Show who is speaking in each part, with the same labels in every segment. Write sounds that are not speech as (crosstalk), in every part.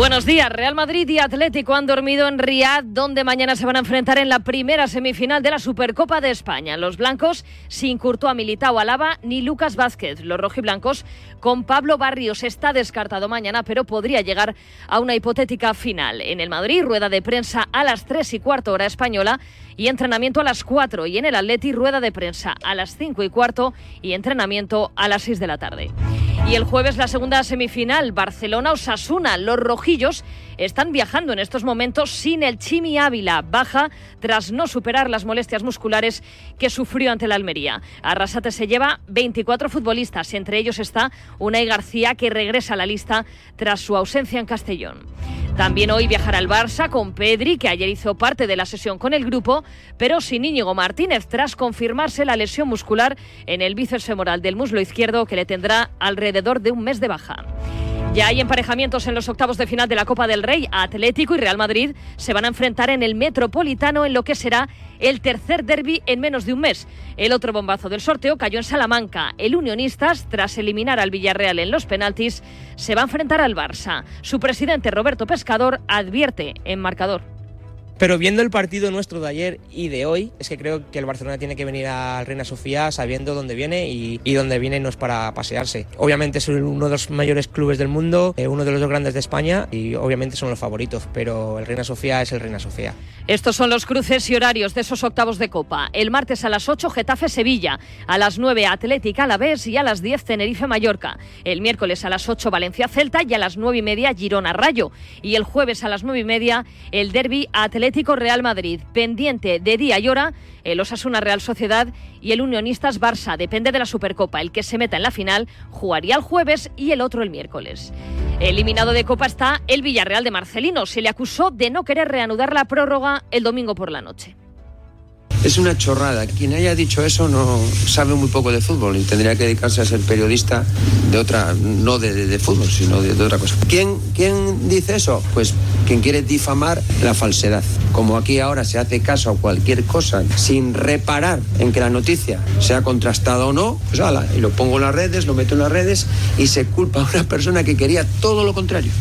Speaker 1: Buenos días. Real Madrid y Atlético han dormido en Riad, donde mañana se van a enfrentar en la primera semifinal de la Supercopa de España. Los blancos sin Courtois, Militao, Alaba ni Lucas Vázquez. Los rojiblancos con Pablo Barrios está descartado mañana, pero podría llegar a una hipotética final. En el Madrid, rueda de prensa a las 3 y cuarto hora española y entrenamiento a las 4. Y en el Atleti, rueda de prensa a las 5 y cuarto y entrenamiento a las 6 de la tarde. Y el jueves la segunda semifinal, Barcelona-Osasuna. Los están viajando en estos momentos sin el Chimi Ávila, baja tras no superar las molestias musculares que sufrió ante la Almería. Arrasate se lleva 24 futbolistas, entre ellos está Unai García, que regresa a la lista tras su ausencia en Castellón. También hoy viajará el Barça con Pedri, que ayer hizo parte de la sesión con el grupo, pero sin Íñigo Martínez, tras confirmarse la lesión muscular en el bíceps femoral del muslo izquierdo, que le tendrá alrededor de un mes de baja. Ya hay emparejamientos en los octavos de final de la Copa del Rey. Atlético y Real Madrid se van a enfrentar en el Metropolitano en lo que será el tercer derby en menos de un mes. El otro bombazo del sorteo cayó en Salamanca. El Unionistas, tras eliminar al Villarreal en los penaltis, se va a enfrentar al Barça. Su presidente Roberto Pescador advierte en marcador.
Speaker 2: Pero viendo el partido nuestro de ayer y de hoy, es que creo que el Barcelona tiene que venir a Reina Sofía sabiendo dónde viene y, dónde viene no es para pasearse. Obviamente es uno de los mayores clubes del mundo, eh, uno de los dos grandes de España y obviamente son los favoritos, pero el Reina Sofía es el Reina Sofía.
Speaker 1: Estos son los cruces y horarios de esos octavos de Copa. El martes a las 8 Getafe-Sevilla, a las 9 Atlética Alavés y a las 10 Tenerife-Mallorca. El miércoles a las 8 Valencia-Celta y a las 9 y media Girona-Rayo. Y el jueves a las 9 y media el derby Atlético Real Madrid. Pendiente de día y hora, el Osasuna Real Sociedad y el Unionistas Barça. Depende de la Supercopa. El que se meta en la final jugaría el jueves y el otro el miércoles. Eliminado de Copa está el Villarreal de Marcelino. Se le acusó de no querer reanudar la prórroga el domingo por la noche.
Speaker 3: Es una chorrada. Quien haya dicho eso no sabe muy poco de fútbol y tendría que dedicarse a ser periodista de otra, no de, fútbol, sino de, otra cosa. ¿Quién, ¿Quién dice eso? Pues quien quiere difamar la falsedad. Como aquí ahora se hace caso a cualquier cosa sin reparar en que la noticia sea contrastada o no, pues ala, y lo pongo en las redes, lo meto en las redes y se culpa a una persona que quería todo lo contrario.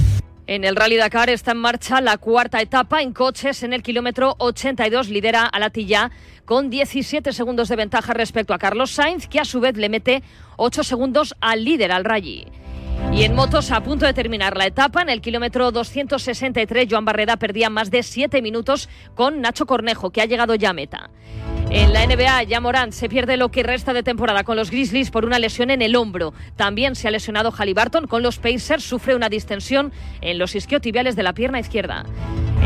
Speaker 1: En el Rally Dakar está en marcha la cuarta etapa en coches. En el kilómetro 82 lidera a la Tilla con 17 segundos de ventaja respecto a Carlos Sainz, que a su vez le mete 8 segundos al líder, al Rally. Y en motos, a punto de terminar la etapa, en el kilómetro 263, Joan Barreda perdía más de 7 minutos con Nacho Cornejo, que ha llegado ya a meta. En la NBA, ya Morant se pierde lo que resta de temporada con los Grizzlies por una lesión en el hombro. También se ha lesionado Halliburton con los Pacers, sufre una distensión en los isquiotibiales de la pierna izquierda.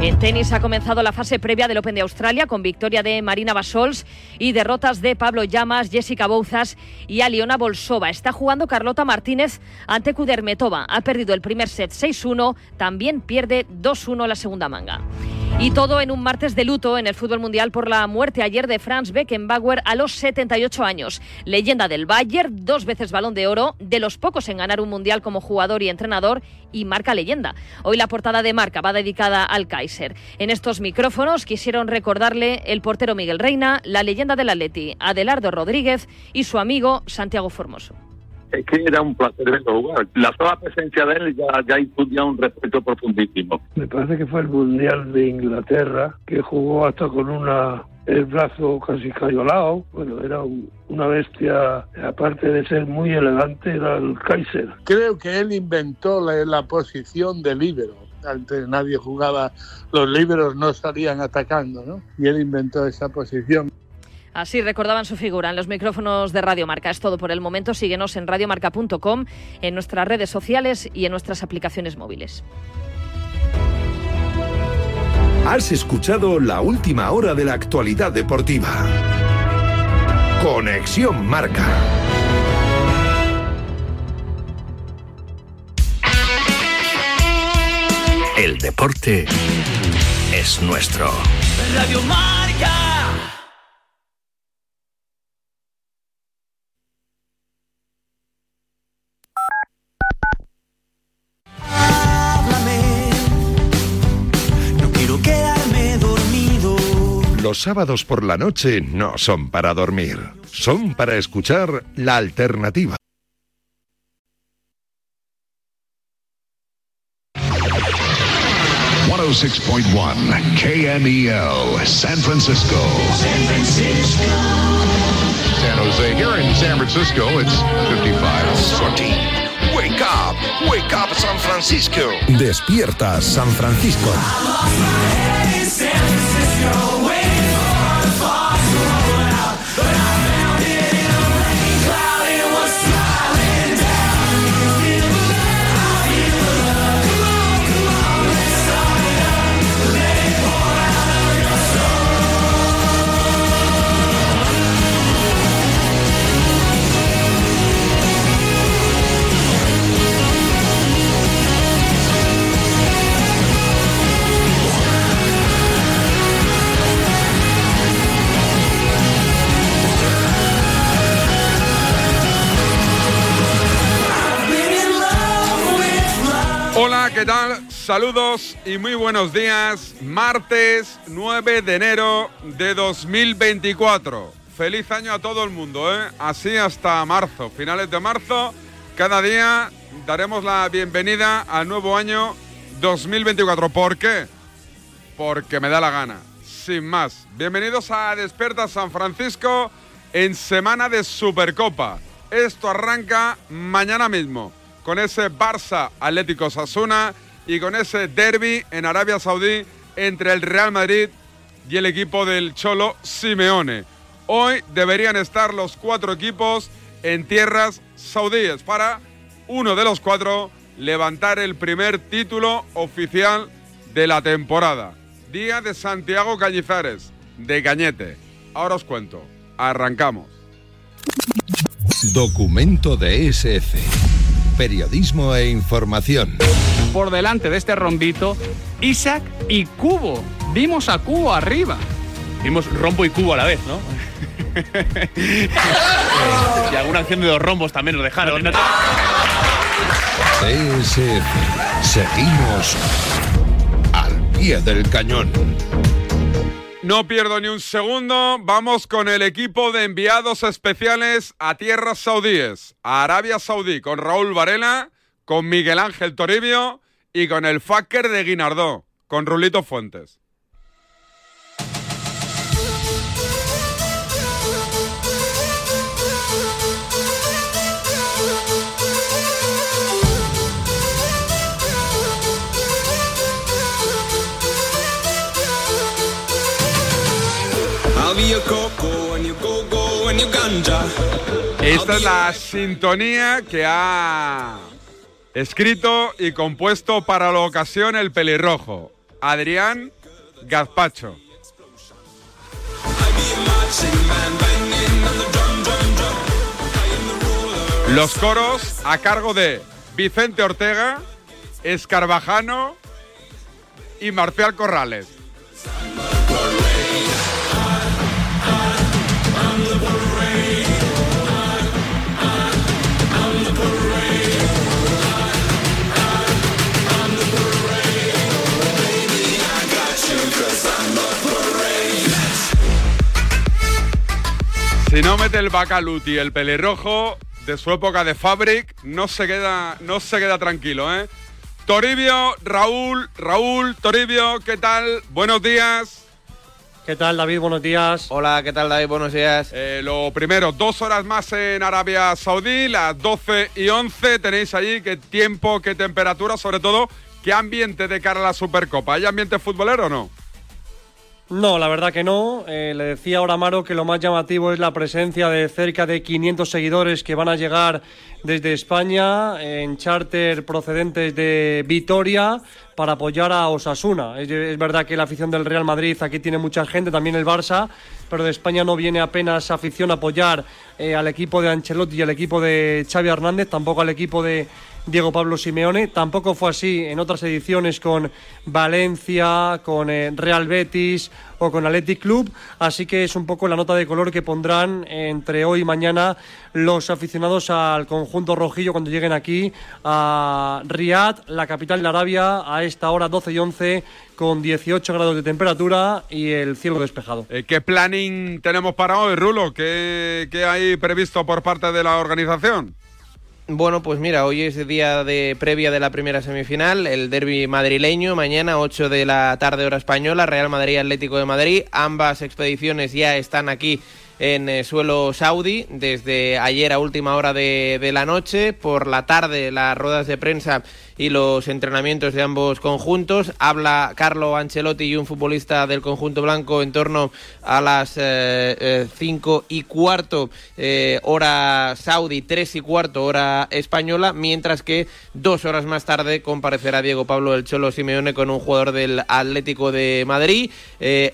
Speaker 1: En tenis ha comenzado la fase previa del Open de Australia con victoria de Marina Basols y derrotas de Pablo Llamas, Jessica Bouzas y Aliona Bolsova. Está jugando Carlota Martínez ante Kudermetova. Ha perdido el primer set 6-1, también pierde 2-1 la segunda manga. Y todo en un martes de luto en el fútbol mundial por la muerte ayer de Franz Beckenbauer a los 78 años. Leyenda del Bayern, dos veces balón de oro, de los pocos en ganar un mundial como jugador y entrenador y marca leyenda. Hoy la portada de marca va dedicada al Kaiser. En estos micrófonos quisieron recordarle el portero Miguel Reina, la leyenda del Atleti, Adelardo Rodríguez y su amigo Santiago Formoso
Speaker 4: es que era un placer verlo jugar. La sola presencia de él ya, ya infundía un respeto profundísimo.
Speaker 5: Me parece que fue el Mundial de Inglaterra, que jugó hasta con una el brazo casi cayolado. Bueno, era una bestia, aparte de ser muy elegante, era el Kaiser.
Speaker 6: Creo que él inventó la, la posición de líbero. Antes nadie jugaba, los líberos no salían atacando, ¿no? Y él inventó esa posición.
Speaker 1: Así recordaban su figura en los micrófonos de Radio Marca. Es todo por el momento. Síguenos en radiomarca.com, en nuestras redes sociales y en nuestras aplicaciones móviles.
Speaker 7: Has escuchado la última hora de la actualidad deportiva. Conexión Marca. El deporte es nuestro. Radio Marca. Los sábados por la noche no son para dormir, son para escuchar la alternativa.
Speaker 8: KMEL, San Francisco. San Francisco. San Jose. Here in San Francisco, it's 55. 14.
Speaker 7: Wake up, wake up San Francisco. Despierta San Francisco.
Speaker 9: Saludos y muy buenos días. Martes 9 de enero de 2024. Feliz año a todo el mundo, ¿eh? Así hasta marzo, finales de marzo. Cada día daremos la bienvenida al nuevo año 2024. ¿Por qué? Porque me da la gana. Sin más. Bienvenidos a Desperta San Francisco en semana de Supercopa. Esto arranca mañana mismo con ese Barça Atlético Sasuna y con ese derby en Arabia Saudí entre el Real Madrid y el equipo del Cholo Simeone. Hoy deberían estar los cuatro equipos en tierras saudíes para uno de los cuatro levantar el primer título oficial de la temporada. Día de Santiago Cañizares, de Cañete. Ahora os cuento. Arrancamos.
Speaker 7: Documento de SF periodismo e información.
Speaker 10: Por delante de este rombito, Isaac y Cubo. Vimos a Cubo arriba.
Speaker 11: Vimos rombo y cubo a la vez, ¿no? (laughs) y alguna acción de dos rombos también nos dejaron.
Speaker 7: CSF. Seguimos al pie del cañón.
Speaker 9: No pierdo ni un segundo. Vamos con el equipo de enviados especiales a tierras saudíes, a Arabia Saudí, con Raúl Varela, con Miguel Ángel Toribio y con el fucker de Guinardó, con Rulito Fuentes. Esta es la sintonía que ha escrito y compuesto para la ocasión el pelirrojo, Adrián Gazpacho. Los coros a cargo de Vicente Ortega, Escarvajano y Marcial Corrales. Si no mete el Bacaluti, el pelirrojo de su época de Fabric, no se queda, no se queda tranquilo, ¿eh? Toribio, Raúl, Raúl, Toribio, ¿qué tal? Buenos días.
Speaker 12: ¿Qué tal, David? Buenos días.
Speaker 2: Hola, ¿qué tal, David? Buenos días.
Speaker 9: Eh, lo primero, dos horas más en Arabia Saudí, las 12 y 11. Tenéis allí qué tiempo, qué temperatura, sobre todo, qué ambiente de cara a la Supercopa. ¿Hay ambiente futbolero o no?
Speaker 12: No, la verdad que no. Eh, le decía ahora Amaro que lo más llamativo es la presencia de cerca de 500 seguidores que van a llegar desde España en charter procedentes de Vitoria para apoyar a Osasuna. Es, verdad que la afición del Real Madrid aquí tiene mucha gente, también el Barça, pero de España no viene apenas afición a apoyar eh, al equipo de Ancelotti y al equipo de Xavi Hernández, tampoco al equipo de Diego Pablo Simeone. Tampoco fue así en otras ediciones con Valencia, con eh, Real Betis o con Athletic Club. Así que es un poco la nota de color que pondrán entre hoy y mañana los aficionados al conjunto rojillo cuando lleguen aquí a Riyadh, la capital de Arabia, a esta hora 12 y 11 con 18 grados de temperatura y el cielo despejado.
Speaker 9: Eh, ¿Qué planning tenemos para hoy, Rulo? ¿Qué, ¿Qué hay previsto por parte de la organización?
Speaker 13: Bueno, pues mira, hoy es día de previa de la primera semifinal, el derby madrileño, mañana 8 de la tarde hora española, Real Madrid Atlético de Madrid. Ambas expediciones ya están aquí en eh, suelo saudí desde ayer a última hora de, de la noche. Por la tarde las ruedas de prensa y los entrenamientos de ambos conjuntos. Habla Carlo Ancelotti y un futbolista del conjunto blanco en torno a las 5 eh, eh, y cuarto eh, hora saudí, 3 y cuarto hora española, mientras que dos horas más tarde comparecerá Diego Pablo El Cholo Simeone con un jugador del Atlético de Madrid.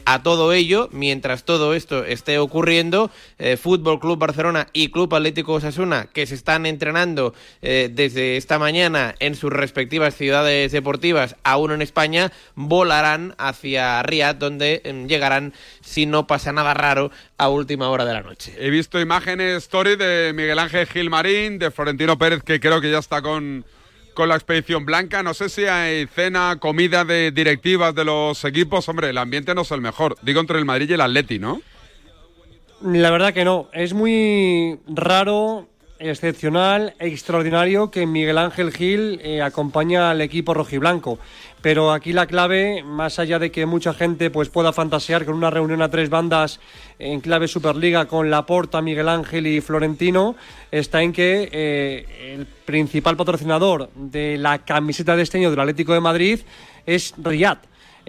Speaker 13: a todo ello, mientras todo esto esté ocurriendo, Fútbol Club Barcelona y Club Atlético Osasuna, que se están entrenando desde esta mañana en sus respectivas ciudades deportivas, aún en España, volarán hacia Riyadh, donde em, llegarán, si no pasa nada raro, a última hora de la noche.
Speaker 9: He visto imágenes, story de Miguel Ángel Gilmarín, de Florentino Pérez, que creo que ya está con, con la expedición blanca. No sé si hay cena, comida de directivas de los equipos. Hombre, el ambiente no es el mejor. Digo entre el Madrid y el Atleti, ¿no?
Speaker 12: La verdad que no. Es muy raro excepcional, extraordinario que Miguel Ángel Gil eh, acompaña al equipo rojiblanco. Pero aquí la clave, más allá de que mucha gente pues, pueda fantasear con una reunión a tres bandas en clave Superliga con Laporta, Miguel Ángel y Florentino, está en que eh, el principal patrocinador de la camiseta de este año del Atlético de Madrid es Riyadh.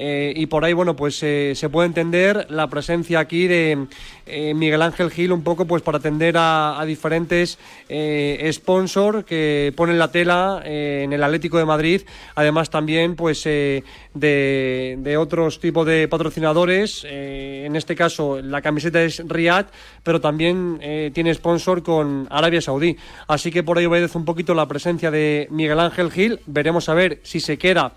Speaker 12: Eh, y por ahí, bueno, pues eh, se puede entender la presencia aquí de eh, Miguel Ángel Gil un poco pues para atender a, diferentes sponsors que ponen la tela en el Atlético de Madrid, además también pues de, de, otros tipos de patrocinadores, en este caso la camiseta es Riyadh, pero también tiene sponsor con Arabia Saudí, así que por ahí obedece un poquito la presencia de Miguel Ángel Gil, veremos a ver si se queda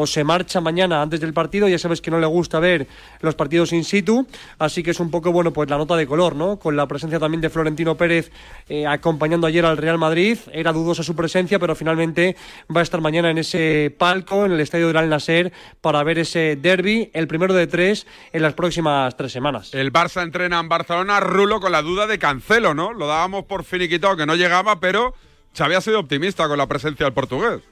Speaker 12: o se marcha mañana antes del partido. Ya sabes que no le gusta ver los partidos in situ, así que es un poco, bueno, pues la nota de color, ¿no? Con la presencia también de Florentino Pérez eh, acompañando ayer al Real Madrid. Era dudosa su presencia, pero finalmente va a estar mañana en ese palco, en el estadio del Al Nasser, para ver ese derby, el primero de tres en las próximas tres semanas.
Speaker 9: El Barça entrena en Barcelona, Rulo, con la duda de Cancelo, ¿no? Lo dábamos por finiquitado que no llegaba, pero Xavi ha sido optimista con la presencia del portugués.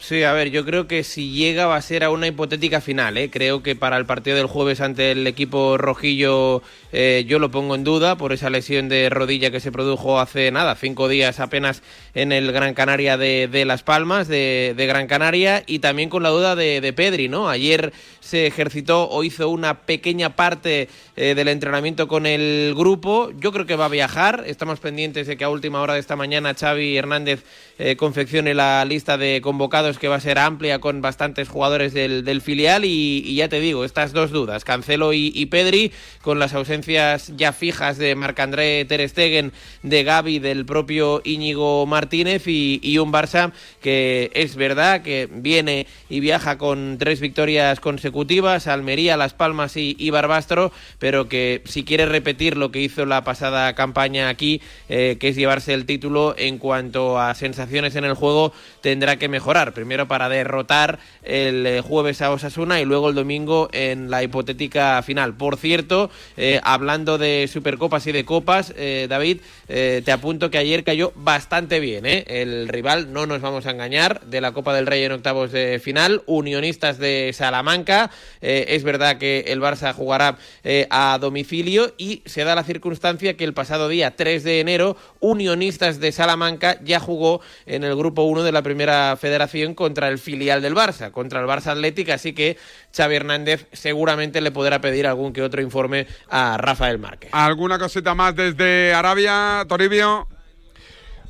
Speaker 13: Sí, a ver, yo creo que si llega va a ser a una hipotética final. ¿eh? Creo que para el partido del jueves ante el equipo rojillo eh, yo lo pongo en duda por esa lesión de rodilla que se produjo hace nada, cinco días apenas en el Gran Canaria de, Las Palmas, de, Gran Canaria, y también con la duda de, de, Pedri, ¿no? Ayer se ejercitó o hizo una pequeña parte eh, del entrenamiento con el grupo. Yo creo que va a viajar. Estamos pendientes de que a última hora de esta mañana Xavi Hernández eh, confeccione la lista de convocados que va a ser amplia con bastantes jugadores del, filial y, ya te digo, estas dos dudas, Cancelo y, Pedri, con las ausencias ya fijas de Marc-André Ter Stegen, de Gaby, del propio Íñigo Martínez y, un Barça que es verdad que viene y viaja con tres victorias consecutivas, Almería, Las Palmas y, Barbastro, pero que si quiere repetir lo que hizo la pasada campaña aquí, eh, que es llevarse el título en cuanto a sensaciones en el juego tendrá que mejorar. Primero para derrotar el eh, jueves a Osasuna y luego el domingo en la hipotética final. Por cierto, eh, hablando de Supercopas y de Copas, eh, David, te apunto que ayer cayó bastante bien. El rival, no nos vamos a engañar, de la Copa del Rey en octavos de final, Unionistas de Salamanca. es verdad que el Barça jugará a domicilio y se da la circunstancia que el pasado día 3 de enero, Unionistas de Salamanca ya jugó en el grupo 1 de la primera federación contra el filial del Barça, contra el Barça Atlético, así que Xavi Hernández seguramente le podrá pedir algún que otro informe a Rafael Márquez.
Speaker 9: ¿Alguna cosita más desde Arabia, Toribio?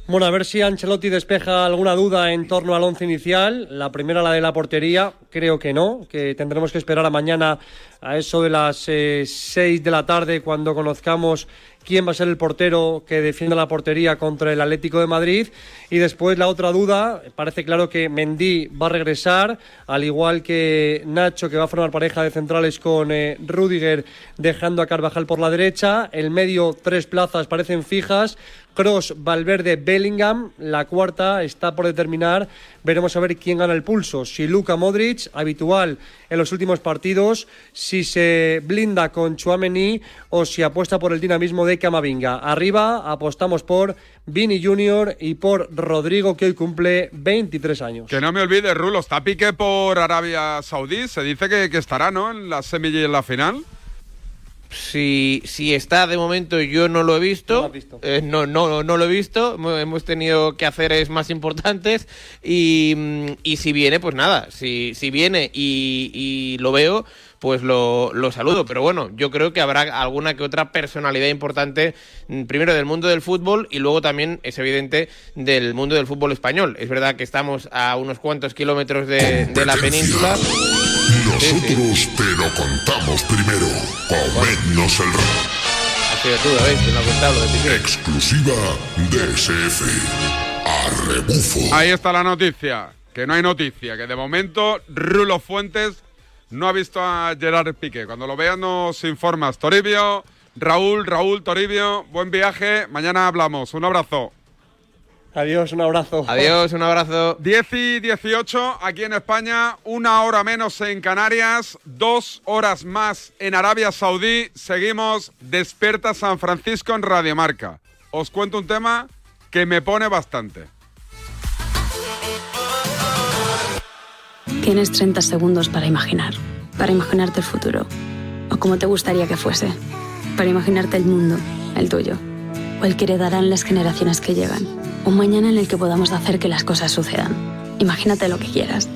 Speaker 12: Bueno, a ver si Ancelotti despeja alguna duda en torno al once inicial. La primera, la de la portería, creo que no, que tendremos que esperar a mañana a eso de las eh, seis de la tarde cuando conozcamos quién va a ser el portero que defienda la portería contra el Atlético de Madrid. Y después la otra duda, parece claro que Mendy va a regresar, al igual que Nacho, que va a formar pareja de centrales con eh, Rudiger, dejando a Carvajal por la derecha. El medio, tres plazas parecen fijas. Cross, Valverde, Bellingham. La cuarta está por determinar. Veremos a ver quién gana el pulso. Si Luka Modric, habitual en los últimos partidos, si se blinda con Chuamení o si apuesta por el dinamismo de Camavinga. Arriba apostamos por Vini Junior y por Rodrigo, que hoy cumple 23 años.
Speaker 9: Que no me olvide, Rulo, está Piqué por Arabia Saudí. Se dice que, estará, ¿no? En la semilla y en la final.
Speaker 13: Si, si está de momento, yo no lo he visto. Eh, no, no, no lo he visto. Hemos tenido que hacer es más importantes. Y, mm, y si viene, pues nada. Si, si viene y, y lo veo, pues lo, lo, saludo. Pero bueno, yo creo que habrá alguna que otra personalidad importante, mm, primero del mundo del fútbol y luego también, es evidente, del mundo del fútbol español. Es verdad que estamos a unos cuantos kilómetros de, de la península.
Speaker 8: Nosotros te lo contamos primero. Comednos el
Speaker 13: contado. De
Speaker 8: Exclusiva de SF. A rebufo.
Speaker 9: Ahí está la noticia. Que no hay noticia. Que de momento Rulo Fuentes no ha visto a Gerard Piqué. Cuando lo veas nos informas. Toribio, Raúl, Raúl, Toribio, buen viaje. Mañana hablamos. Un abrazo.
Speaker 12: Adiós, un abrazo.
Speaker 13: Adiós, un abrazo.
Speaker 9: 10 y 18 aquí en España, una hora menos en Canarias, dos horas más en Arabia Saudí. Seguimos Despierta San Francisco en Radiomarca. Os cuento un tema que me pone bastante.
Speaker 14: Tienes 30 segundos para imaginar, para imaginarte el futuro, o como te gustaría que fuese, para imaginarte el mundo, el tuyo, o el que heredarán las generaciones que llegan, un mañana en el que podamos hacer que las cosas sucedan. Imagínate lo que quieras,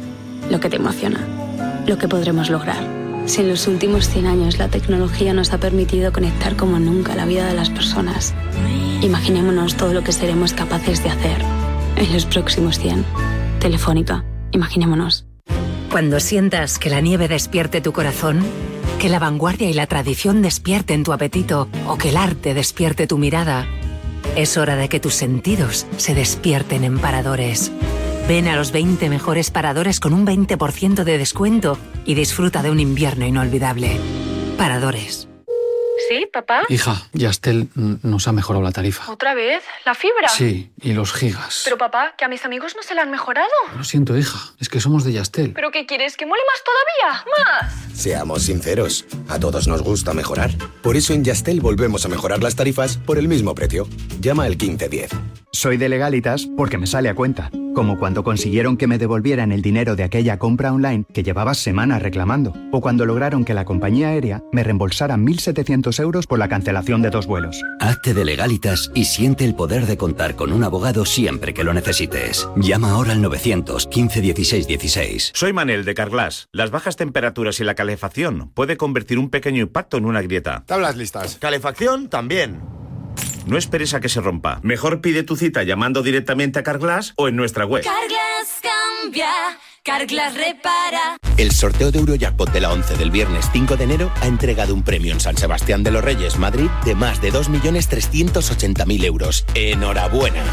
Speaker 14: lo que te emociona, lo que podremos lograr. Si en los últimos 100 años la tecnología nos ha permitido conectar como nunca la vida de las personas, imaginémonos todo lo que seremos capaces de hacer en los próximos 100. Telefónica, imaginémonos.
Speaker 15: Cuando sientas que la nieve despierte tu corazón, que la vanguardia y la tradición despierten tu apetito o que el arte despierte tu mirada, es hora de que tus sentidos se despierten en paradores. Ven a los 20 mejores paradores con un 20% de descuento y disfruta de un invierno inolvidable. Paradores.
Speaker 16: ¿Sí, papá?
Speaker 17: Hija, Yastel nos ha mejorado la tarifa.
Speaker 16: ¿Otra vez? ¿La fibra?
Speaker 17: Sí, y los gigas.
Speaker 16: Pero papá, que a mis amigos no se la han mejorado.
Speaker 17: Lo siento, hija, es que somos de Yastel.
Speaker 16: ¿Pero qué quieres? ¿Que mole más todavía? ¡Más!
Speaker 18: Seamos sinceros, a todos nos gusta mejorar. Por eso en Yastel volvemos a mejorar las tarifas por el mismo precio. Llama al 1510.
Speaker 19: Soy de legalitas porque me sale a cuenta. Como cuando consiguieron que me devolvieran el dinero de aquella compra online que llevaba semanas reclamando. O cuando lograron que la compañía aérea me reembolsara 1.700 euros por la cancelación de dos vuelos.
Speaker 20: Hazte de legalitas y siente el poder de contar con un abogado siempre que lo necesites. Llama ahora al 915 16 16.
Speaker 21: Soy Manel de Carglass. Las bajas temperaturas y la calefacción puede convertir un pequeño impacto en una grieta.
Speaker 22: Tablas listas. Calefacción también.
Speaker 21: No esperes a que se rompa. Mejor pide tu cita llamando directamente a Carglass o en nuestra web.
Speaker 23: Carglass cambia, Carglass repara.
Speaker 18: El sorteo de Eurojackpot de la 11 del viernes 5 de enero ha entregado un premio en San Sebastián de los Reyes, Madrid, de más de 2.380.000 euros. ¡Enhorabuena!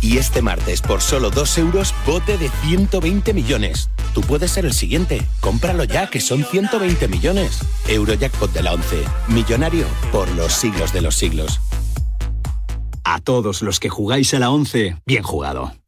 Speaker 18: Y este martes, por solo 2 euros, bote de 120 millones. Tú puedes ser el siguiente. Cómpralo ya, que son 120 millones. Eurojackpot de la 11. Millonario por los siglos de los siglos.
Speaker 24: A todos los que jugáis a la 11, bien jugado.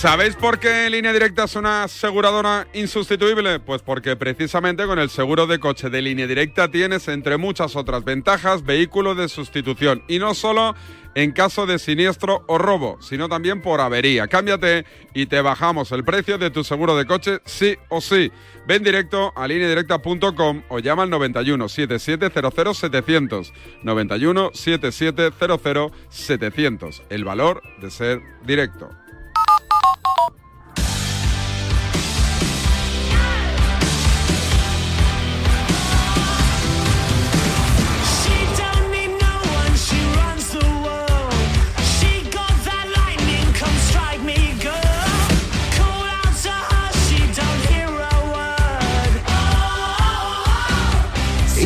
Speaker 9: ¿Sabéis por qué Línea Directa es una aseguradora insustituible? Pues porque precisamente con el seguro de coche de Línea Directa tienes, entre muchas otras ventajas, vehículo de sustitución. Y no solo en caso de siniestro o robo, sino también por avería. Cámbiate y te bajamos el precio de tu seguro de coche sí o sí. Ven directo a lineadirecta.com o llama al 91 7700 700. 91 7700 700. El valor de ser directo.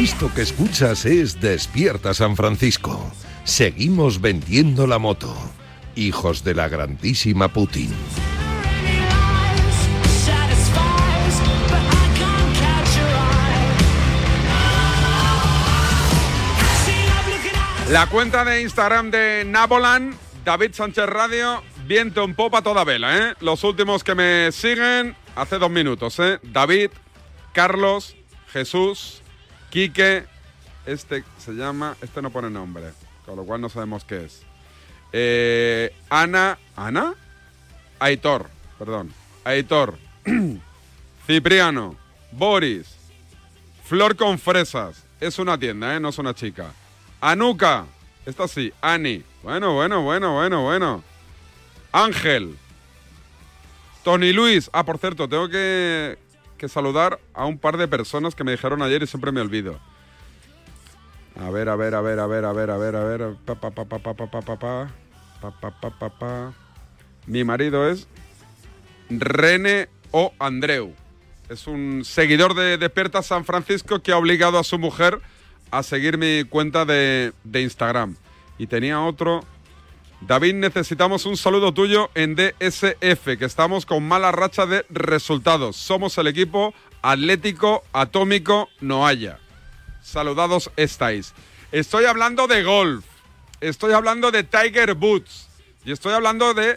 Speaker 7: Esto que escuchas es Despierta San Francisco. Seguimos vendiendo la moto. Hijos de la grandísima Putin.
Speaker 9: La cuenta de Instagram de Nabolan, David Sánchez Radio, viento en popa toda vela, ¿eh? Los últimos que me siguen hace dos minutos, ¿eh? David, Carlos, Jesús, Quique, este se llama, este no pone nombre, con lo cual no sabemos qué es. Eh, Ana, ¿Ana? Aitor, perdón. Aitor, (clears throat) Cipriano, Boris, Flor con fresas. Es una tienda, ¿eh? No es una chica. Anuka, esta sí, Ani. Bueno, bueno, bueno, bueno, bueno. Ángel. Tony Luis. Ah, por cierto, tengo que, que saludar a un par de personas que me dijeron ayer y siempre me olvido. A ver, a ver, a ver, a ver, a ver, a ver, a ver. Pa, pa, pa, pa, pa, pa, pa, pa, Mi marido es Rene O. Andreu. Es un seguidor de Despierta San Francisco que ha obligado a su mujer a seguir mi cuenta de, de Instagram. Y tenía otro. David, necesitamos un saludo tuyo en DSF, que estamos con mala racha de resultados. Somos el equipo Atlético Atómico Noaya. Saludados estáis. Estoy hablando de golf. Estoy hablando de Tiger Woods. Y estoy hablando de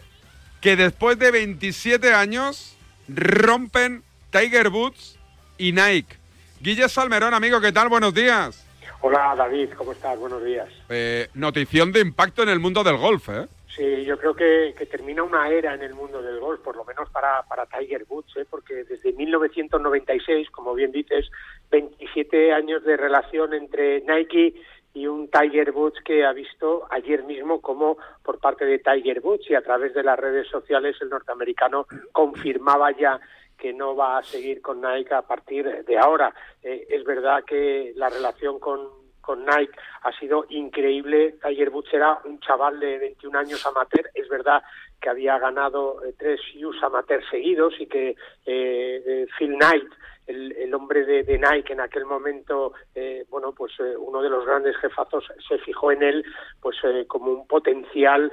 Speaker 9: que después de 27 años rompen Tiger Woods y Nike. Guille Salmerón, amigo, ¿qué tal? Buenos días.
Speaker 25: Hola David, ¿cómo estás? Buenos días.
Speaker 9: Eh, notición de impacto en el mundo del golf, ¿eh?
Speaker 25: Sí, yo creo que, que, termina una era en el mundo del golf, por lo menos para, para Tiger Woods, ¿eh? porque desde 1996, como bien dices, 27 años de relación entre Nike y un Tiger Woods que ha visto ayer mismo como por parte de Tiger Woods y a través de las redes sociales el norteamericano confirmaba ya que no va a seguir con Nike a partir de ahora. Eh, es verdad que la relación con, con Nike ha sido increíble. Tiger Woods era un chaval de 21 años amateur. Es verdad que había ganado eh, tres US amateur seguidos y que eh, Phil Knight el, el, hombre de, de, Nike en aquel momento, eh, bueno, pues eh, uno de los grandes jefazos se fijó en él, pues eh, como un potencial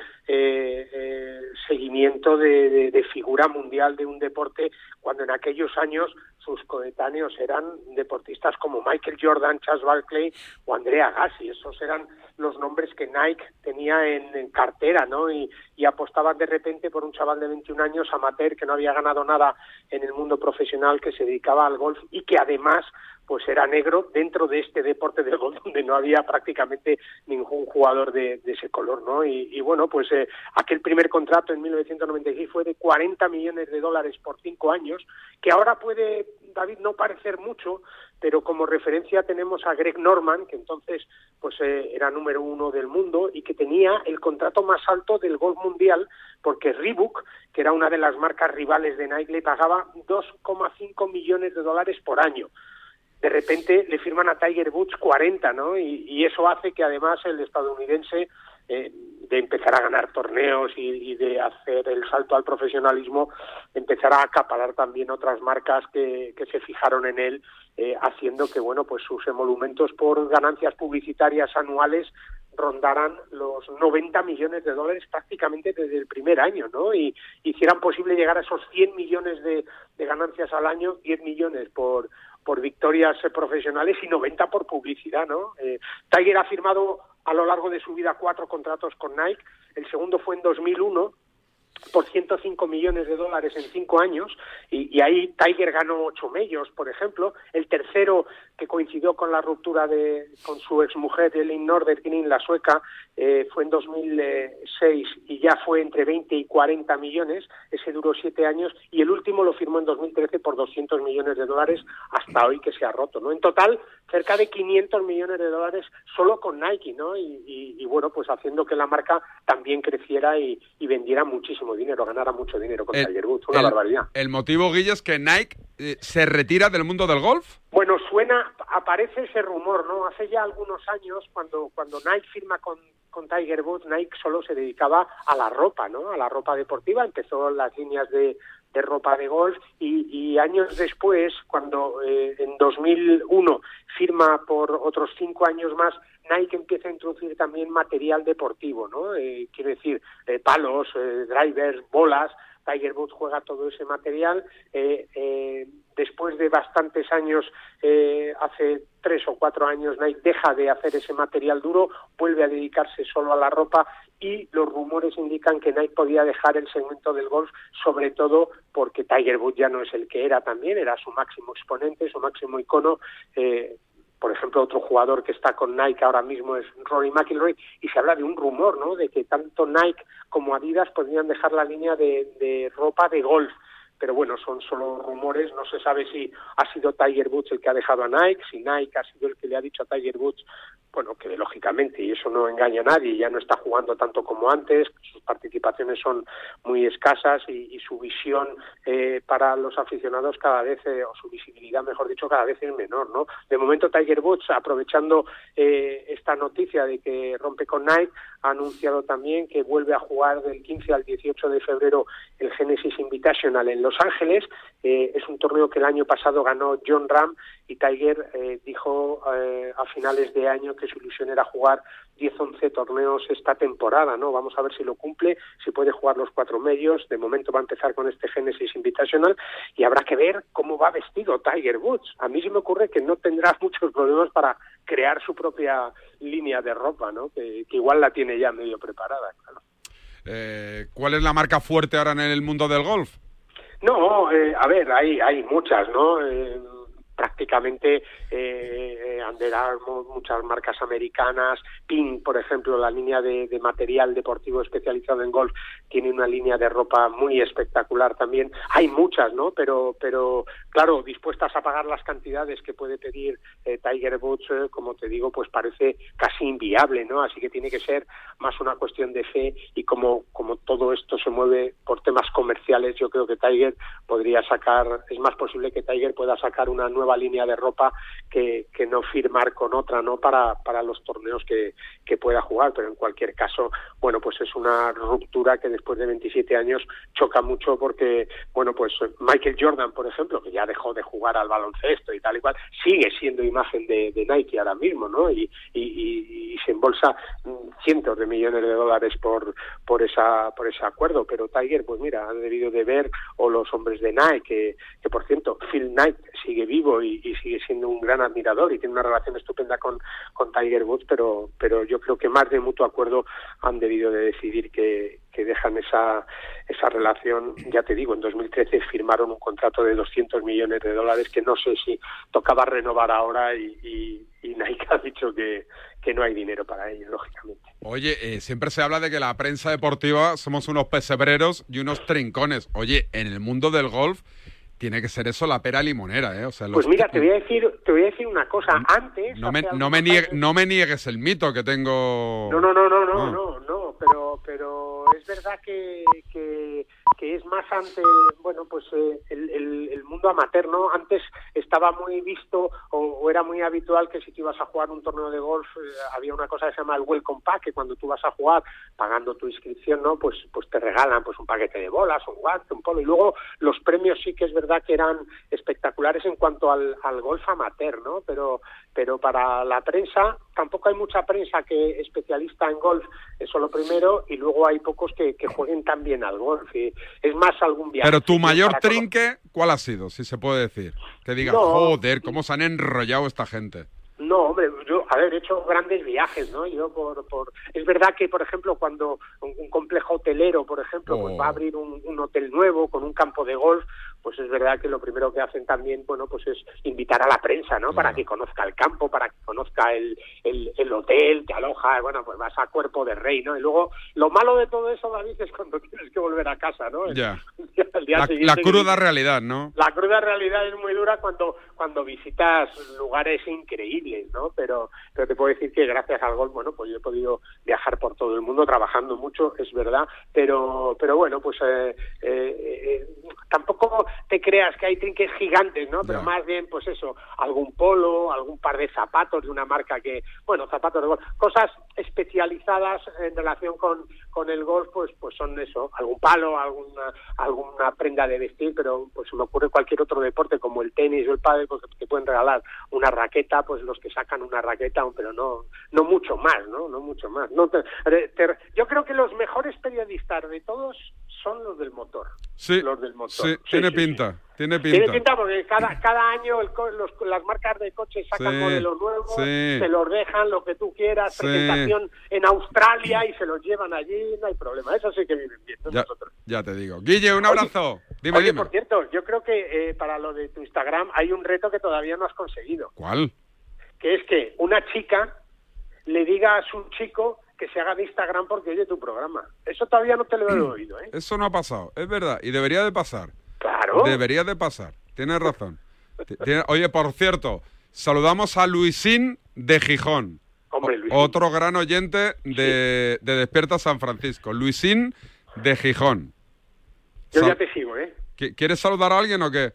Speaker 25: seguimiento de, de, de, figura mundial de un deporte, cuando en aquellos años sus coetáneos eran deportistas como Michael Jordan, Charles Barkley o Andrea Gassi, esos eran los nombres que Nike tenía en, en cartera, ¿no? Y, y apostaban de repente por un chaval de 21 años amateur que no había ganado nada en el mundo profesional, que se dedicaba al golf y que además pues era negro dentro de este deporte del golf (laughs) donde no había prácticamente ningún jugador de, de ese color, ¿no? Y, y bueno, pues eh, aquel primer contrato en 1996 fue de 40 millones de dólares por cinco años, que ahora puede, David, no parecer mucho, pero como referencia tenemos a Greg Norman, que entonces pues eh, era número uno del mundo y que tenía el contrato más alto del golf mundial, porque Reebok, que era una de las marcas rivales de Nike, le pagaba 2,5 millones de dólares por año de repente le firman a Tiger Woods 40, ¿no? Y, eso hace que además el estadounidense eh, de empezar a ganar torneos y, de hacer el salto al profesionalismo, empezará a acaparar también otras marcas que, que se fijaron en él, eh, haciendo que, bueno, pues sus emolumentos por ganancias publicitarias anuales rondaran los 90 millones de dólares prácticamente desde el primer año, ¿no? Y hicieran posible llegar a esos 100 millones de, de ganancias al año, 10 millones por por victorias profesionales y 90 por publicidad, ¿no? Eh, Tiger ha firmado a lo largo de su vida cuatro contratos con Nike. El segundo fue en 2001 por 105 millones de dólares en cinco años y, y ahí Tiger ganó ocho medios, por ejemplo. El tercero que coincidió con la ruptura de con su exmujer Elin Nordergrin, la sueca, eh, fue en 2006 y ya fue entre 20 y 40 millones. Ese duró siete años y el último lo firmó en 2013 por 200 millones de dólares hasta hoy que se ha roto, ¿no? En total cerca de 500 millones de dólares solo con Nike, ¿no? Y, y, y bueno, pues haciendo que la marca también creciera y, y vendiera muchísimo dinero, ganara mucho dinero con
Speaker 9: El-
Speaker 25: Tiger Woods, una
Speaker 9: el-
Speaker 25: barbaridad.
Speaker 9: El motivo, Guille, es que Nike eh, se retira del mundo del golf.
Speaker 25: Bueno, suena, aparece ese rumor, ¿no? Hace ya algunos años, cuando, cuando Nike firma con, con Tiger Woods, Nike solo se dedicaba a la ropa, ¿no? A la ropa deportiva. Empezó las líneas de, de ropa de golf y, y años después, cuando eh, en 2001 firma por otros cinco años más, Nike empieza a introducir también material deportivo, ¿no? Eh, quiero decir, eh, palos, eh, drivers, bolas. Tiger Woods juega todo ese material. Después de bastantes años, eh, hace tres o cuatro años, Nike deja de hacer ese material duro, vuelve a dedicarse solo a la ropa y los rumores indican que Nike podía dejar el segmento del golf, sobre todo porque Tiger Woods ya no es el que era también, era su máximo exponente, su máximo icono. Eh, por ejemplo, otro jugador que está con Nike ahora mismo es Rory McIlroy y se habla de un rumor, ¿no? De que tanto Nike como Adidas podrían dejar la línea de ropa de golf pero bueno, son solo rumores, no se sabe si ha sido Tiger Woods el que ha dejado a Nike, si Nike ha sido el que le ha dicho a Tiger Woods, bueno, que lógicamente, y eso no engaña a nadie, ya no está jugando tanto como antes, sus participaciones son muy escasas y, su visión eh, para los aficionados cada vez, eh, o su visibilidad, mejor dicho, cada vez es menor, ¿no? De momento Tiger Woods, aprovechando eh, esta noticia de que rompe con Nike, ha anunciado también que vuelve a jugar del 15 al 18 de febrero el Genesis Invitational en Los Ángeles. Eh, es un torneo que el año pasado ganó John Ram y Tiger eh, dijo eh, a finales de año que su ilusión era jugar 10-11 torneos esta temporada, ¿no? Vamos a ver si lo cumple, si puede jugar los cuatro medios. De momento va a empezar con este Genesis Invitational y habrá que ver cómo va vestido Tiger Woods. A mí se me ocurre que no tendrá (laughs) muchos problemas para crear su propia línea de ropa, ¿no? Que, que igual la tiene ya medio preparada, claro.
Speaker 9: Eh, ¿Cuál es la marca fuerte ahora en el mundo del golf?
Speaker 25: No, eh, a ver, hay, hay muchas, ¿no? Eh, prácticamente eh, Under Armour, muchas marcas americanas, Ping, por ejemplo, la línea de, material deportivo especializado en golf, tiene una línea de ropa muy espectacular también. Hay muchas, ¿no? Pero, pero claro, dispuestas a pagar las cantidades que puede pedir eh, Tiger Woods, eh, como te digo, pues parece casi inviable, ¿no? Así que tiene que ser más una cuestión de fe y como, como todo esto se mueve por temas comerciales, yo creo que Tiger podría sacar, es más posible que Tiger pueda sacar una nueva línea de ropa que, que no firmar con otra, ¿no? Para, para los torneos que, que pueda jugar, pero en cualquier caso, bueno, pues es una ruptura que después de 27 años choca mucho porque, bueno, pues Michael Jordan, por ejemplo, que ya dejó de jugar al baloncesto y tal y cual, sigue siendo imagen de, Nike ahora mismo, ¿no? Y, y, y, y, se embolsa cientos de millones de dólares por, por, esa, por ese acuerdo, pero Tiger, pues mira, han debido de ver, o los hombres de Nike, que, que por cierto, Phil Knight sigue vivo y, y sigue siendo un gran admirador y tiene una relación estupenda con, con Tiger Woods, pero, pero yo creo que más de mutuo acuerdo han debido de decidir que, que dejan esa, esa relación. Ya te digo, en 2013 firmaron un contrato de 200 millones de dólares que no sé si tocaba renovar ahora y, y, y Nike (laughs) ha dicho que, que no hay dinero para ello, lógicamente.
Speaker 9: Oye, eh, siempre se habla de que la prensa deportiva somos unos pesebreros y unos trincones. Oye, en el mundo del golf tiene que ser eso la pera limonera, ¿eh? O sea,
Speaker 25: pues mira, te voy a decir, te voy a decir una cosa. Antes
Speaker 9: no me, no me, niegue, no me niegues el mito que tengo.
Speaker 25: No, no, no, no, no, no, no, pero, pero es verdad que, que, que es más ante, bueno, pues eh, el, el, el, mundo amateur, ¿no? Antes estaba muy visto o, era muy habitual que si tú ibas a jugar un torneo de golf eh, había una cosa que se llama el welcome pack, que cuando tú vas a jugar pagando tu inscripción, ¿no? Pues, pues te regalan pues un paquete de bolas, un guante, un polo y luego los premios sí que es verdad que eran espectaculares en cuanto al, al golf amateur, ¿no? Pero, pero para la prensa tampoco hay mucha prensa que especialista en golf, eso lo primero, y luego hay pocos que, que jueguen tan bien al golf. Y es más algún viaje.
Speaker 9: Pero tu mayor trinque, ¿cuál ha sido, si se puede decir? Que digas, no, joder, cómo se han enrollado esta gente.
Speaker 25: No, hombre, yo, a ver, he hecho grandes viajes, ¿no? Yo por, por... Es verdad que, por ejemplo, cuando un, un complejo hotelero, por ejemplo, oh. pues va a abrir un, un, hotel nuevo con un campo de golf, pues es verdad que lo primero que hacen también, bueno, pues es invitar a la prensa, ¿no? Para que conozca el campo, para que conozca el, el, el hotel, te aloja, bueno, pues vas a cuerpo de rey, ¿no? Y luego, lo malo de todo eso, David, es cuando (laughs) tienes que volver a casa, ¿no?
Speaker 9: Ya. (laughs) la, la, cruda realidad, ¿no?
Speaker 25: La cruda realidad es muy dura cuando, cuando visitas lugares increíbles, ¿no? Pero, pero te puedo decir que gracias al golf, bueno, pues yo he podido viajar por todo el mundo trabajando mucho, es verdad, pero, pero bueno, pues eh, eh, eh, tampoco te creas que hay trinques gigantes, ¿no? Pero más bien, pues eso, algún polo, algún par de zapatos de una marca que, bueno, zapatos de golf, cosas especializadas en relación con, con el golf, pues, pues son eso, algún palo, alguna, alguna prenda de vestir, pero pues se me ocurre cualquier otro deporte como el tenis o el pádel, pues te pueden regalar una raqueta, pues los que sacan una raqueta, pero no, no mucho más, ¿no? No mucho más. No te- te- yo creo que los mejores periodistas de todos son los del motor.
Speaker 9: Sí,
Speaker 25: Los del motor.
Speaker 9: sí,
Speaker 25: Sí,
Speaker 9: tiene pinta, tiene pinta.
Speaker 25: Tiene pinta porque cada, cada año el co- los- las marcas de coches sacan modelos nuevos, se los dejan lo que tú quieras, presentación en Australia y se los llevan allí, no hay problema. Eso sí que viven bien.
Speaker 9: Ya,
Speaker 25: Nosotros.
Speaker 9: ya te digo. Guille, un abrazo. dime,
Speaker 25: Oye,
Speaker 9: dime.
Speaker 25: por cierto, yo creo que eh, para lo de tu Instagram hay un reto que todavía no has conseguido,
Speaker 9: ¿Cuál?
Speaker 25: que es que una chica le diga a su chico que se haga de Instagram porque oye tu programa. Eso todavía no te lo he oído, ¿eh?
Speaker 9: Eso no ha pasado, es verdad, y debería de pasar.
Speaker 25: Claro.
Speaker 9: Debería de pasar, tienes razón. Oye, por cierto, saludamos a Luisín de Gijón.
Speaker 25: Hombre, Luisín.
Speaker 9: Otro gran oyente de, de Despierta San Francisco. Luisín de Gijón.
Speaker 25: Yo
Speaker 9: Sal-
Speaker 25: ya te sigo, ¿eh?
Speaker 9: ¿Qui- ¿Quieres saludar a alguien o qué?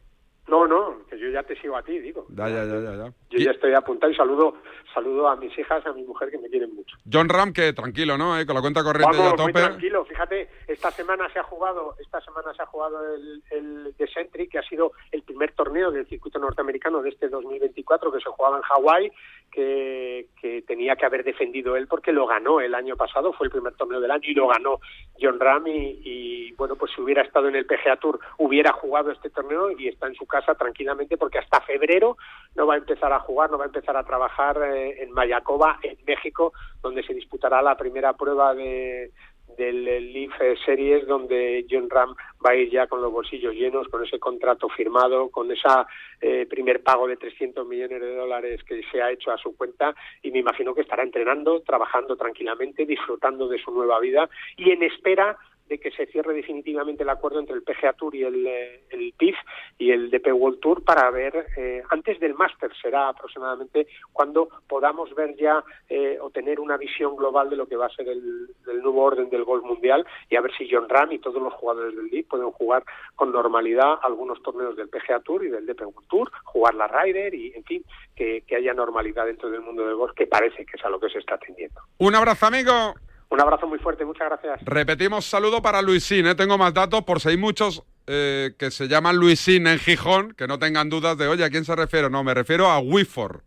Speaker 25: No, no, yo ya te sigo a ti, digo.
Speaker 9: Ya, ya, ya, ya. ya.
Speaker 25: Yo ya estoy apuntado y saludo, saludo a mis hijas, a mi mujer que me quieren mucho.
Speaker 9: John Ram, que tranquilo, ¿no? Eh, Con la cuenta corriente ya a
Speaker 25: Vamos, muy
Speaker 9: tope.
Speaker 25: tranquilo. Fíjate, esta semana se ha jugado, esta semana se ha jugado el, el de Sentry, que ha sido el primer torneo del circuito norteamericano de este 2024 que se jugaba en Hawái, que, que tenía que haber defendido él porque lo ganó el año pasado, fue el primer torneo del año y lo ganó John Ram y, bueno, pues si hubiera estado en el PGA Tour hubiera jugado este torneo y está en su casa tranquilamente porque hasta febrero no va a empezar a jugar, no va a empezar a trabajar eh, en Mayacoba, en México, donde se disputará la primera prueba de del Leaf eh, Series donde John Ram va a ir ya con los bolsillos llenos, con ese contrato firmado, con esa eh, primer pago de 300 millones de dólares que se ha hecho a su cuenta y me imagino que estará entrenando, trabajando tranquilamente, disfrutando de su nueva vida y en espera de que se cierre definitivamente el acuerdo entre el PGA Tour y el, eh, el PIF y el DP World Tour para ver, eh, antes del Máster será aproximadamente cuando podamos ver ya eh, o tener una visión global de lo que va a ser el, nuevo orden del golf mundial y a ver si John Ram y todos los jugadores del DIP pueden jugar con normalidad algunos torneos del PGA Tour y del DP World Tour, jugar la Ryder y, en fin, que, que haya normalidad dentro del mundo del golf, que parece que es a lo que se está atendiendo.
Speaker 9: Un abrazo, amigo.
Speaker 25: Un abrazo muy fuerte, muchas gracias.
Speaker 9: Repetimos saludo para Luisín, ¿eh? tengo más datos por si hay muchos eh, que se llaman Luisín en Gijón, que no tengan dudas de, oye, ¿a quién se refiere? No, me refiero a Wifor.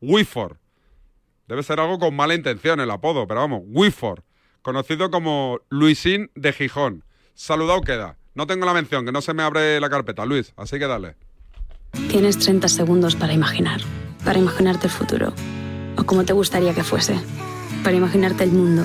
Speaker 9: Wifor. Debe ser algo con mala intención el apodo, pero vamos, Wifor, conocido como Luisín de Gijón. Saludado queda. No tengo la mención, que no se me abre la carpeta, Luis, así que dale.
Speaker 14: Tienes 30 segundos para imaginar, para imaginarte el futuro, o como te gustaría que fuese, para imaginarte el mundo,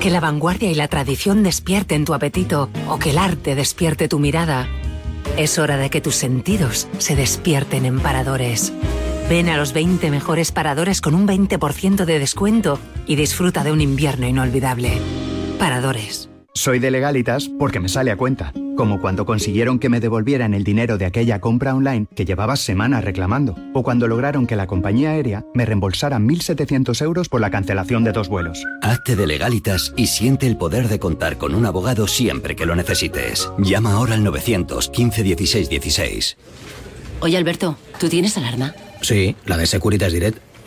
Speaker 15: que la vanguardia y la tradición despierten tu apetito o que el arte despierte tu mirada, es hora de que tus sentidos se despierten en paradores. Ven a los 20 mejores paradores con un 20% de descuento y disfruta de un invierno inolvidable. Paradores.
Speaker 19: Soy de legalitas porque me sale a cuenta, como cuando consiguieron que me devolvieran el dinero de aquella compra online que llevaba semanas reclamando, o cuando lograron que la compañía aérea me reembolsara 1.700 euros por la cancelación de dos vuelos.
Speaker 20: Hazte de legalitas y siente el poder de contar con un abogado siempre que lo necesites. Llama ahora al 915 16 16.
Speaker 26: Oye, Alberto, ¿tú tienes alarma?
Speaker 27: Sí, la de Securitas Direct.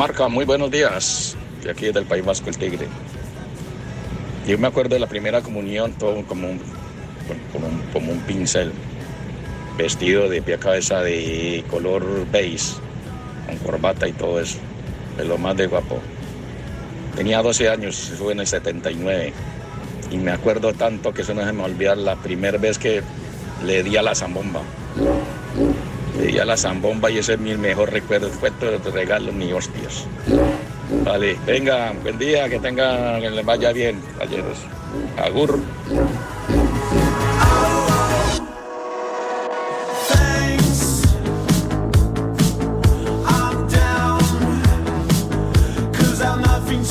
Speaker 28: Marca, muy buenos días. De aquí del País Vasco, el Tigre. Yo me acuerdo de la primera comunión, todo como un, como un, pincel, vestido de pie a cabeza de color beige, con corbata y todo eso. De lo más de guapo. Tenía 12 años, fue en el 79. Y me acuerdo tanto que eso no se me va a olvidar la primera vez que le di a la zambomba. Le di a la zambomba y ese es mi mejor recuerdo. Fue todo de regalo ni hostias. Vale, venga, buen día, que tenga, que les vaya bien, caballeros. Agur.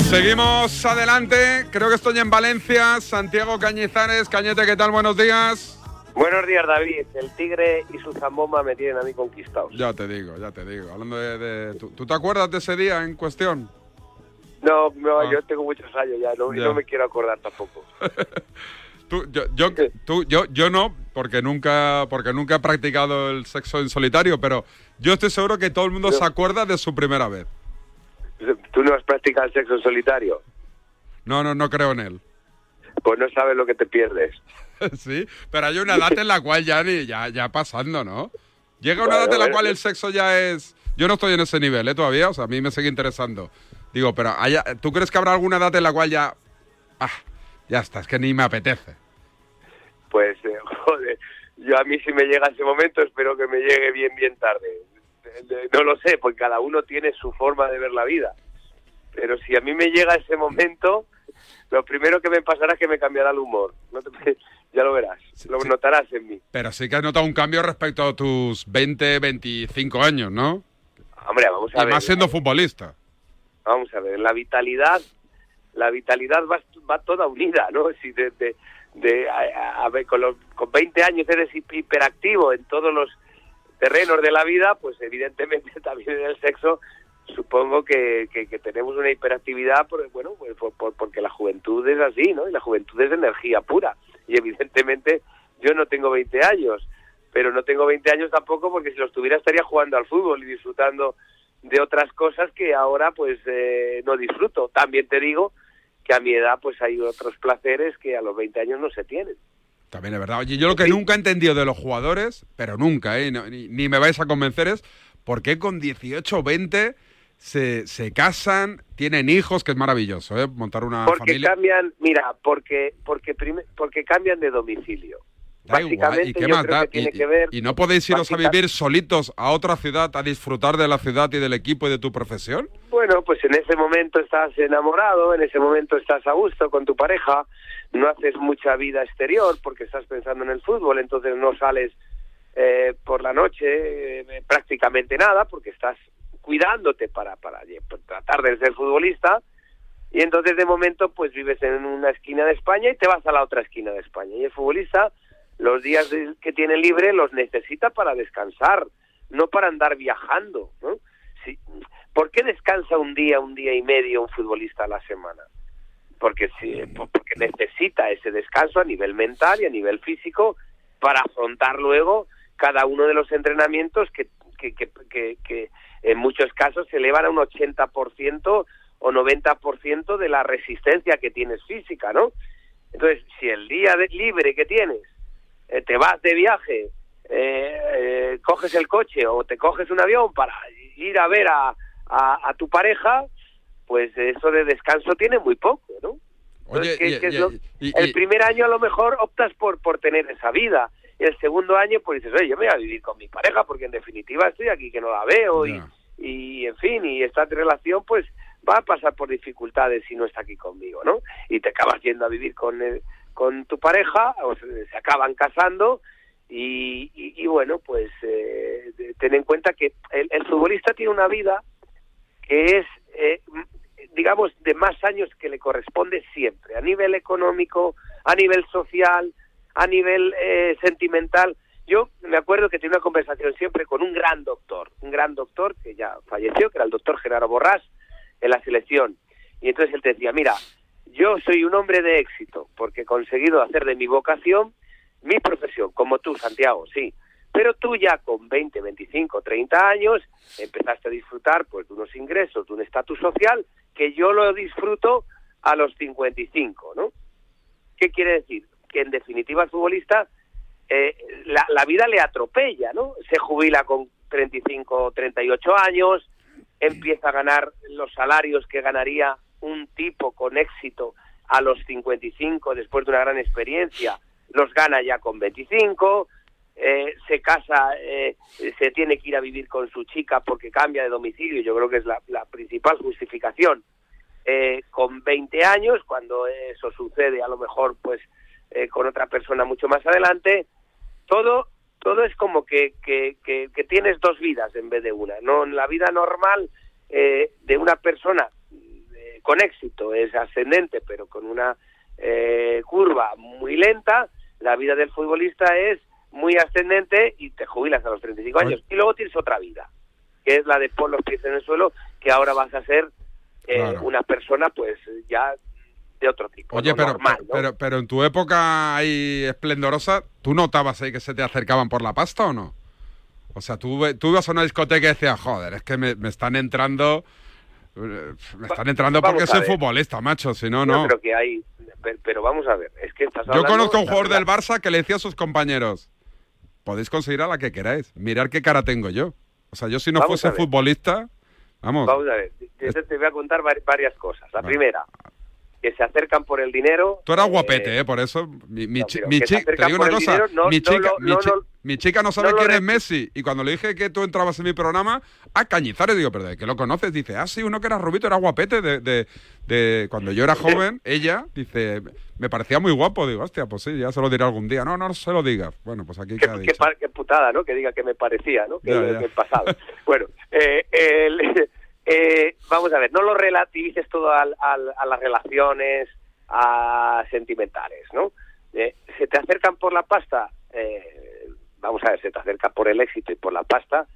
Speaker 9: Seguimos adelante, creo que estoy en Valencia, Santiago Cañizares, Cañete, ¿qué tal? Buenos días.
Speaker 29: Buenos días, David. El tigre y su zambomba me tienen a mí conquistados.
Speaker 9: Ya te digo, ya te digo. Hablando de... de- ¿tú, tú te acuerdas de ese día en cuestión?
Speaker 29: No, no,
Speaker 9: Ah.
Speaker 29: yo tengo muchos años ya, no,
Speaker 9: Ya.
Speaker 29: no me quiero acordar tampoco. (laughs)
Speaker 9: Tú, yo, yo, tú, yo, yo no, porque nunca, porque nunca he practicado el sexo en solitario, pero yo estoy seguro que todo el mundo se acuerda de su primera vez.
Speaker 29: ¿Tú no has practicado el sexo en solitario?
Speaker 9: No, no, no creo en él.
Speaker 29: Pues no sabes lo que te pierdes. (laughs)
Speaker 9: sí, pero hay una edad en la cual ya, ni, ya, ya pasando, ¿no? Llega una edad en la cual el sexo ya es... Yo no estoy en ese nivel, ¿eh? Todavía, o sea, a mí me sigue interesando. Digo, pero haya- ¿tú crees que habrá alguna edad en la cual ya... Ah, ya está, es que ni me apetece.
Speaker 29: Pues, eh, (laughs) joder, yo a mí si me llega ese momento espero que me llegue bien, bien tarde. Eh, eh, No lo sé, porque cada uno tiene su forma de ver la vida. Pero si a mí me llega ese momento, lo primero que me pasará es que me cambiará el humor. No te- (laughs) ya lo verás, lo notarás en mí.
Speaker 9: Pero sí que has notado un cambio respecto a tus 20, 25 años, ¿no?
Speaker 29: Hombre, vamos a
Speaker 9: y
Speaker 29: ver.
Speaker 9: más siendo futbolista.
Speaker 29: Vamos a ver, la vitalidad, la vitalidad va, va toda unida, ¿no? (laughs) Si de, de, de- a, a ver, con, los, con 20 años eres hi- hiperactivo en todos los terrenos de la vida, pues evidentemente (laughs) también en el sexo supongo que, que, que tenemos una hiperactividad, por, bueno, pues por- por- porque la juventud es así, ¿no? Y la juventud es energía pura. Y evidentemente yo no tengo 20 años, pero no tengo 20 años tampoco porque si los tuviera estaría jugando al fútbol y disfrutando de otras cosas que ahora pues eh, no disfruto. También te digo que a mi edad pues hay otros placeres que a los 20 años no se tienen.
Speaker 9: También es verdad. Oye, yo lo que nunca he entendido de los jugadores, pero nunca, ¿eh? Ni, ni me vais a convencer es por qué con 18 o 20 se, se casan, tienen hijos, que es maravilloso, ¿eh? Montar una
Speaker 29: porque
Speaker 9: familia.
Speaker 29: cambian, mira, porque porque porque cambian de domicilio.
Speaker 9: Da
Speaker 29: Básicamente
Speaker 9: ¿y qué
Speaker 29: yo
Speaker 9: más
Speaker 29: creo
Speaker 9: da?
Speaker 29: que tiene
Speaker 9: Y-
Speaker 29: que ver
Speaker 9: ¿Y no podéis iros a vivir solitos a otra ciudad a disfrutar de la ciudad y del equipo y de tu profesión?
Speaker 29: Bueno, pues en ese momento estás enamorado, en ese momento estás a gusto con tu pareja, no haces mucha vida exterior porque estás pensando en el fútbol, entonces no sales eh, por la noche eh, prácticamente nada porque estás cuidándote para, para lle- para tratar de ser futbolista y entonces de momento pues vives en una esquina de España y te vas a la otra esquina de España y el futbolista los días que tiene libre los necesita para descansar, no para andar viajando, ¿no? Si, ¿Por qué descansa un día, un día y medio un futbolista a la semana? Porque, sí, porque necesita ese descanso a nivel mental y a nivel físico para afrontar luego cada uno de los entrenamientos que, que, que, que- que en muchos casos se elevan a un 80% o 90% de la resistencia que tienes física, ¿no? Entonces, si el día de- libre que tienes eh, te vas de viaje, eh, eh, coges el coche o te coges un avión para ir a ver a, a, a tu pareja, pues eso de descanso tiene muy poco, ¿no?
Speaker 9: Oye,
Speaker 29: Entonces, ¿qué-
Speaker 9: y-
Speaker 29: qué es
Speaker 9: y-
Speaker 29: lo-
Speaker 9: y-
Speaker 29: el primer año a lo mejor optas por, por tener esa vida. El segundo año, pues dices, oye, yo me voy a vivir con mi pareja porque en definitiva estoy aquí que no la veo y, y, en fin, y esta relación pues va a pasar por dificultades si no está aquí conmigo, ¿no? Y te acabas yendo a vivir con, el- con tu pareja, o se, se acaban casando y, y- y bueno, pues eh, ten en cuenta que el, el futbolista tiene una vida que es, eh, digamos, de más años que le corresponde siempre, a nivel económico, a nivel social, a nivel eh, sentimental. Yo me acuerdo que tenía una conversación siempre con un gran doctor, un gran doctor que ya falleció, que era el doctor Gerardo Borrás, en la selección. Y entonces él te decía, mira, yo soy un hombre de éxito porque he conseguido hacer de mi vocación mi profesión, como tú, Santiago, sí. Pero tú ya con 20, 25, 30 años empezaste a disfrutar pues de unos ingresos, de un estatus social que yo lo disfruto a los 55, ¿no? ¿Qué quiere decir? Que en definitiva el futbolista eh, la, vida le atropella, ¿no? Se jubila con 35, 38 años, empieza a ganar los salarios que ganaría un tipo con éxito a los 55 después de una gran experiencia, los gana ya con 25, eh, se casa, eh, se tiene que ir a vivir con su chica porque cambia de domicilio, yo creo que es la, la principal justificación. Eh, con 20 años, cuando eso sucede a lo mejor pues eh, con otra persona mucho más adelante, todo todo es como que, que, que, que tienes dos vidas en vez de una. No, la vida normal eh, de una persona eh, con éxito es ascendente, pero con una eh, curva muy lenta. La vida del futbolista es muy ascendente y te jubilas a los 35 años. Y luego tienes otra vida, que es la de pon los pies en el suelo, que ahora vas a ser eh,
Speaker 9: Claro.
Speaker 29: una persona pues ya de otro tipo.
Speaker 9: Oye,
Speaker 29: no
Speaker 9: pero,
Speaker 29: normal, ¿no?
Speaker 9: pero, pero en tu época ahí esplendorosa, ¿tú notabas ahí que se te acercaban por la pasta o no? O sea, tú, tú ibas a una discoteca y decías, joder, es que me, me están entrando... Me están entrando
Speaker 29: vamos
Speaker 9: porque soy futbolista, macho, si no,
Speaker 29: Yo
Speaker 9: no.
Speaker 29: creo que hay, pero, pero vamos a ver, es que estás
Speaker 9: Yo
Speaker 29: hablando-
Speaker 9: conozco a un jugador del Barça que le decía a sus compañeros, podéis conseguir a la que queráis, mirar qué cara tengo yo. O sea, yo si no
Speaker 29: Vamos
Speaker 9: fuese futbolista, vamos,
Speaker 29: Vamos a ver, te, te voy a contar vari- varias cosas. La primera, que se acercan por el dinero.
Speaker 9: tú eras
Speaker 29: eh,
Speaker 9: guapete, ¿eh? Por eso, mi, mi,
Speaker 29: no,
Speaker 9: chi-
Speaker 29: pero
Speaker 9: mi
Speaker 29: que se
Speaker 9: chi- te
Speaker 29: acercan
Speaker 9: digo
Speaker 29: por
Speaker 9: una
Speaker 29: el
Speaker 9: cosa,
Speaker 29: dinero, no-
Speaker 9: mi,
Speaker 29: no
Speaker 9: chica,
Speaker 29: lo-
Speaker 9: mi,
Speaker 29: no
Speaker 9: chi-
Speaker 29: lo-
Speaker 9: mi chica no sabe
Speaker 29: no
Speaker 9: quién es Messi, y cuando le dije que tú entrabas en mi programa, a Cañizares, digo, pero ¿de qué lo conoces? Dice, ah, sí, uno que era rubito, era guapete, de, de, de- cuando yo era (laughs) joven, ella, dice, me parecía muy guapo, digo, hostia, pues sí, ya se lo diré algún día, no, no se lo digas, bueno, pues aquí queda
Speaker 29: Qué,
Speaker 9: dicho.
Speaker 29: qué putada, ¿no? Que diga que me parecía, ¿no? Que
Speaker 9: Ya, ya.
Speaker 29: el pasado. bueno, eh, el- eh, vamos a ver, no lo relativices todo al- al- a las relaciones a sentimentales, ¿no? Eh, se te acercan por la pasta, eh, vamos a ver, se te acercan por el éxito y por la pasta,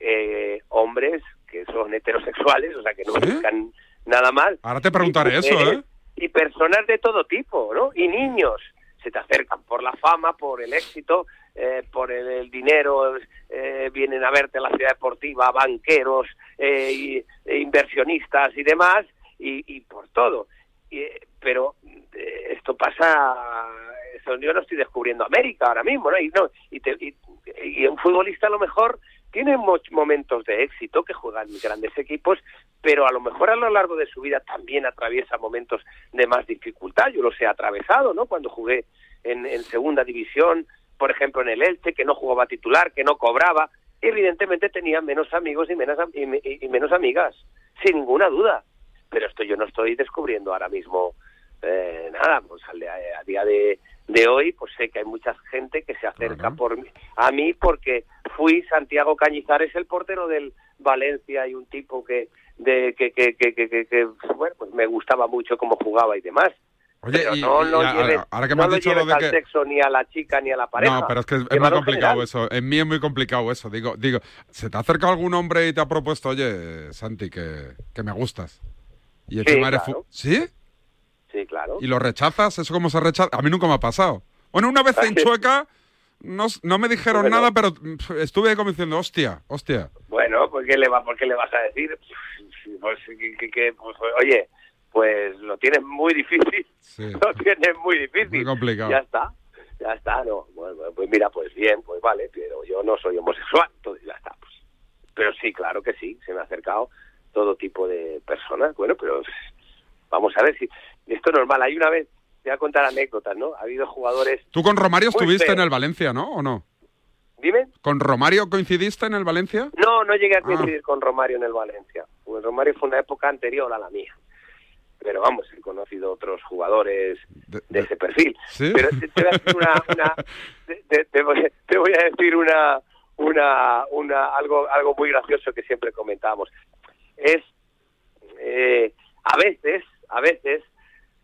Speaker 29: eh, hombres que son heterosexuales, o sea, que no buscan nada mal.
Speaker 9: Ahora te preguntaré
Speaker 29: Y
Speaker 9: eso,
Speaker 29: mujeres
Speaker 9: ¿eh?
Speaker 29: Y personas de todo tipo, ¿no? Y niños se te acercan por la fama, por el éxito, eh, por el, dinero, eh, vienen a verte la ciudad deportiva, banqueros, eh, y- e inversionistas y demás, y, por todo. Y, eh, pero esto pasa, yo no estoy descubriendo América ahora mismo, ¿no? Y, no, y, y- un futbolista a lo mejor tiene momentos de éxito que juegan en grandes equipos, pero a lo mejor a lo largo de su vida también atraviesa momentos de más dificultad. Yo los he atravesado, ¿no? Cuando jugué en segunda división, por ejemplo en el Elche, que no jugaba titular, que no cobraba, evidentemente tenía menos amigos y menos, y, me- y menos amigas, sin ninguna duda. Pero esto yo no estoy descubriendo ahora mismo eh, nada, pues a día de, de hoy, pues sé que hay mucha gente que se acerca por a mí porque fui Santiago Cañizares, el portero del Valencia y un tipo que de que que, que, que, que- que, bueno, pues me gustaba mucho cómo jugaba y demás.
Speaker 9: Oye,
Speaker 29: Pero
Speaker 9: y-
Speaker 29: no
Speaker 9: y
Speaker 29: lo lleves,
Speaker 9: ahora que me
Speaker 29: no
Speaker 9: has
Speaker 29: lo
Speaker 9: dicho lo de
Speaker 29: al
Speaker 9: que-
Speaker 29: sexo ni a la chica ni a la pareja.
Speaker 9: No, pero es que es, muy complicado
Speaker 29: general.
Speaker 9: eso. En mí es muy complicado eso. Digo, digo, ¿se te ha acercado algún hombre y te ha propuesto, oye, Santi, que, que me gustas? Y
Speaker 29: Sí, claro.
Speaker 9: fu- ¿Sí?
Speaker 29: Sí, claro.
Speaker 9: ¿Y lo rechazas? ¿Eso cómo se rechaza? A mí nunca me ha pasado. Bueno, una vez en (laughs) Chueca no, no me dijeron
Speaker 29: Bueno.
Speaker 9: nada, pero estuve como diciendo, hostia, hostia.
Speaker 29: Bueno, pues ¿qué le, va, ¿por qué le vas a decir? Pues, que, que- que, pues, oye, pues lo tienes muy difícil. (laughs) Lo tienes muy difícil.
Speaker 9: Muy complicado.
Speaker 29: Ya está, ya está, no. Bueno, pues mira, pues bien, pues vale, pero yo no soy homosexual, (laughs) entonces ya está. Pues. Pero sí, claro que sí, se me ha acercado todo tipo de personas. Bueno, pero vamos a ver si esto es normal. Hay una vez, te voy a contar anécdotas, ¿no? Ha habido jugadores.
Speaker 9: Tú con Romario estuviste en el Valencia, ¿no? ¿O no?
Speaker 29: Dime.
Speaker 9: ¿Con Romario coincidiste en el Valencia?
Speaker 29: No, no llegué a
Speaker 9: Ah.
Speaker 29: coincidir con Romario en el Valencia. Porque Romario fue una época anterior a la mía. Pero vamos, he conocido otros jugadores de, ese perfil.
Speaker 9: ¿Sí?
Speaker 29: Pero te, te voy a decir una, una- te, voy, te voy a decir una, una, una algo, algo muy gracioso que siempre comentábamos. Es eh, a veces, a veces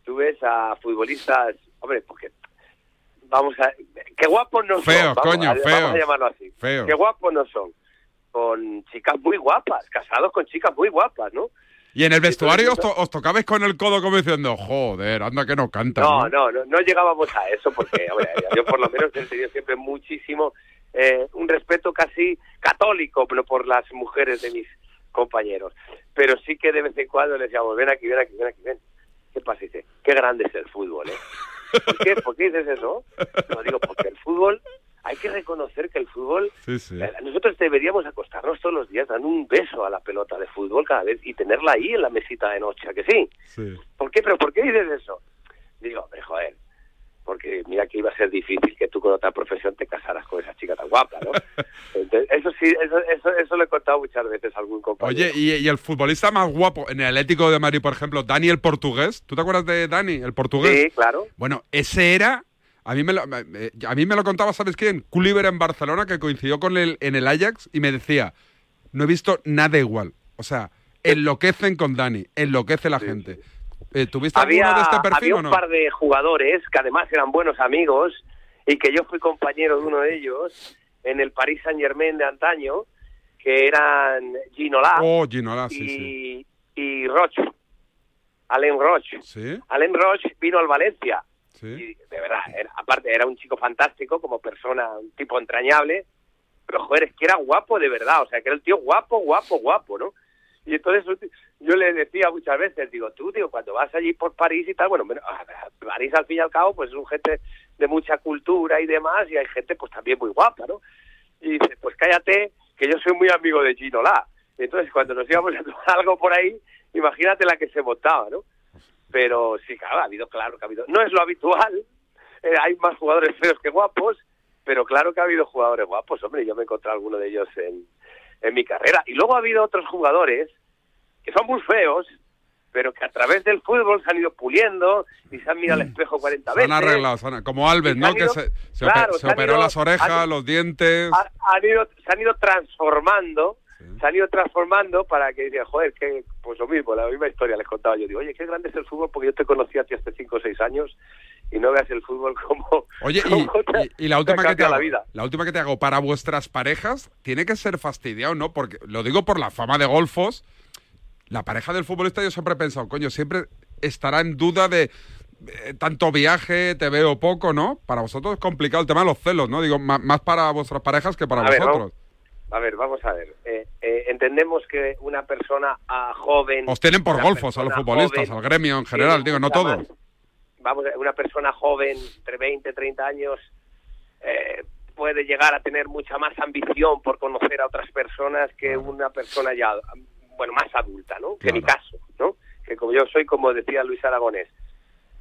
Speaker 29: tú ves a futbolistas, hombre, porque vamos a, qué guapos no son. Vamos,
Speaker 9: coño,
Speaker 29: a,
Speaker 9: feos.
Speaker 29: vamos a llamarlo así.
Speaker 9: Feos.
Speaker 29: Qué guapos no son. Con chicas muy guapas, casados con chicas muy guapas, ¿no?
Speaker 9: Y en el vestuario os, to- os tocabais con el codo como diciendo, joder, anda que no canta.
Speaker 29: No, no, no, no llegábamos a eso porque, (laughs) yo por lo menos he tenido siempre muchísimo eh, un respeto casi católico pero por las mujeres de mis compañeros. Pero sí que de vez en cuando les decíamos, ven aquí, ven aquí, ven aquí, ven. ¿Qué pasa? Dice, qué grande es el fútbol, ¿eh? ¿Por qué? ¿Por qué dices eso? Lo digo porque el fútbol, hay que reconocer que el fútbol,
Speaker 9: Sí, sí.
Speaker 29: eh, nosotros deberíamos acostarnos todos los días dando un beso a la pelota de fútbol cada vez y tenerla ahí en la mesita de noche, ¿a que sí?
Speaker 9: Sí.
Speaker 29: ¿Por qué? ¿Pero por qué dices eso? Digo, hombre, joder, porque mira que iba a ser difícil que tú con otra profesión te casaras con esa chica tan guapa, ¿no? (laughs) Entonces, eso sí, eso, eso, eso lo he contado muchas veces a algún compañero.
Speaker 9: Oye, y, y el futbolista más guapo en el Atlético de Madrid, por ejemplo, Dani el portugués. ¿Tú te acuerdas de Dani, el portugués?
Speaker 29: Sí, claro.
Speaker 9: Bueno, ese era. A mí me lo, a mí me lo contaba, ¿sabes quién? Culliver en Barcelona, que coincidió con él en el Ajax y me decía: No he visto nada igual. O sea, enloquecen con Dani, enloquece la gente. Eh, ¿Tuviste
Speaker 29: había,
Speaker 9: alguno de este perfil
Speaker 29: había
Speaker 9: o
Speaker 29: un
Speaker 9: no?
Speaker 29: par de jugadores que además eran buenos amigos y que yo fui compañero de uno de ellos en el Paris Saint Germain de antaño, que eran Ginola
Speaker 9: Oh, Ginola, sí, sí.
Speaker 29: y, y Roche, Alain Roche.
Speaker 9: ¿Sí?
Speaker 29: Alain Roche vino al Valencia Y de verdad, aparte era un chico fantástico como persona, un tipo entrañable, pero joder, es que era guapo de verdad, o sea, que era el tío guapo, guapo, guapo, ¿no? Y entonces yo le decía muchas veces, digo, tú, digo, cuando vas allí por París y tal, bueno, bueno, a ver, París al fin y al cabo, pues es un gente de mucha cultura y demás, y hay gente pues también muy guapa, ¿no? Y dice, pues cállate, que yo soy muy amigo de Gino La. Entonces cuando nos íbamos a tomar algo por ahí, imagínate la que se montaba, ¿no? Pero sí, claro, ha habido, claro que ha habido. No es lo habitual, (laughs) eh, hay más jugadores feos que guapos, pero claro que ha habido jugadores guapos, hombre, yo me he encontrado alguno de ellos en, en mi carrera. Y luego ha habido otros jugadores que son muy feos, pero que a través del fútbol se han ido puliendo y se han mirado al espejo 40
Speaker 9: Se
Speaker 29: veces.
Speaker 9: han arreglado, se han- como Alves, ¿no? Que se, se
Speaker 29: claro,
Speaker 9: ope- se
Speaker 29: se han
Speaker 9: operó
Speaker 29: ido-
Speaker 9: las orejas,
Speaker 29: han-
Speaker 9: los dientes.
Speaker 29: ha- han ido, se han ido transformando, se han ido transformando para que digan, joder, que pues lo mismo, la misma historia les contaba yo. Digo, oye, qué grande es el fútbol porque yo te conocí a ti hace 5 o 6 años y no veas el fútbol como...
Speaker 9: Oye, (laughs) y,
Speaker 29: como te-
Speaker 9: y- y la última que te hago,
Speaker 29: la vida.
Speaker 9: la última que te hago para vuestras parejas tiene que ser fastidiado, ¿no? Porque lo digo por la fama de golfos. La pareja del futbolista yo siempre he pensado, coño, siempre estará en duda de eh, tanto viaje, te veo poco, ¿no? Para vosotros es complicado el tema de los celos, ¿no? Digo, más, para vuestras parejas que para
Speaker 29: A ver,
Speaker 9: vosotros.
Speaker 29: A ver, vamos a ver. Eh, eh, entendemos que una persona ah, joven...
Speaker 9: Os tienen por golfos a los futbolistas,
Speaker 29: joven
Speaker 9: al gremio en general, digo, no todos.
Speaker 29: más- vamos, una persona joven, entre 20 30 años, eh, puede llegar a tener mucha más ambición por conocer a otras personas que una persona ya, bueno, más adulta, ¿no? Que mi caso, ¿no? Que como yo soy, como decía Luis Aragonés,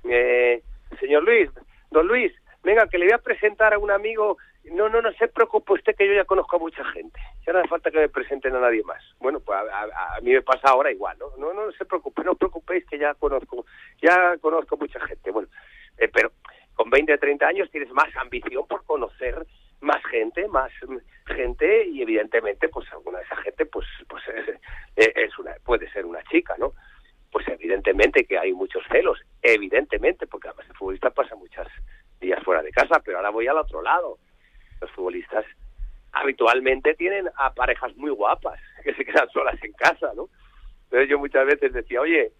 Speaker 29: eh, señor Luis, don Luis, venga, que le voy a presentar a un amigo. No, no, no se preocupe usted que yo ya conozco a mucha gente. Ya no hace falta que me presenten a nadie más. Bueno, pues a, mí me pasa ahora igual, ¿no? No, no, se preocupe, no os preocupéis que ya conozco, ya conozco mucha gente. Bueno, eh, pero con 20, 30 años tienes más ambición por conocer más gente, más gente y evidentemente pues alguna de esa gente pues pues es, eh, es una puede ser una chica, ¿no? Pues evidentemente que hay muchos celos, evidentemente, porque además el futbolista pasa muchos días fuera de casa, pero ahora voy al otro lado. Los futbolistas habitualmente tienen a parejas muy guapas (laughs) que se quedan solas en casa, ¿no? Entonces yo muchas veces decía, oye,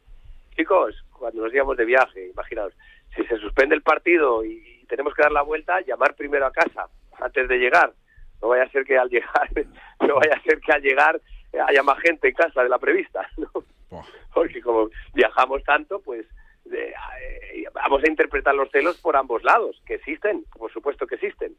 Speaker 29: chicos, cuando nos íbamos de viaje, imaginaos, si se suspende el partido y tenemos que dar la vuelta, llamar primero a casa antes de llegar. No vaya a ser que al llegar, (laughs) no vaya a ser que al llegar haya más gente en casa de la prevista, (laughs) ¿no? Porque como viajamos tanto, pues eh, eh, vamos a interpretar los celos por ambos lados, que existen, por supuesto que existen.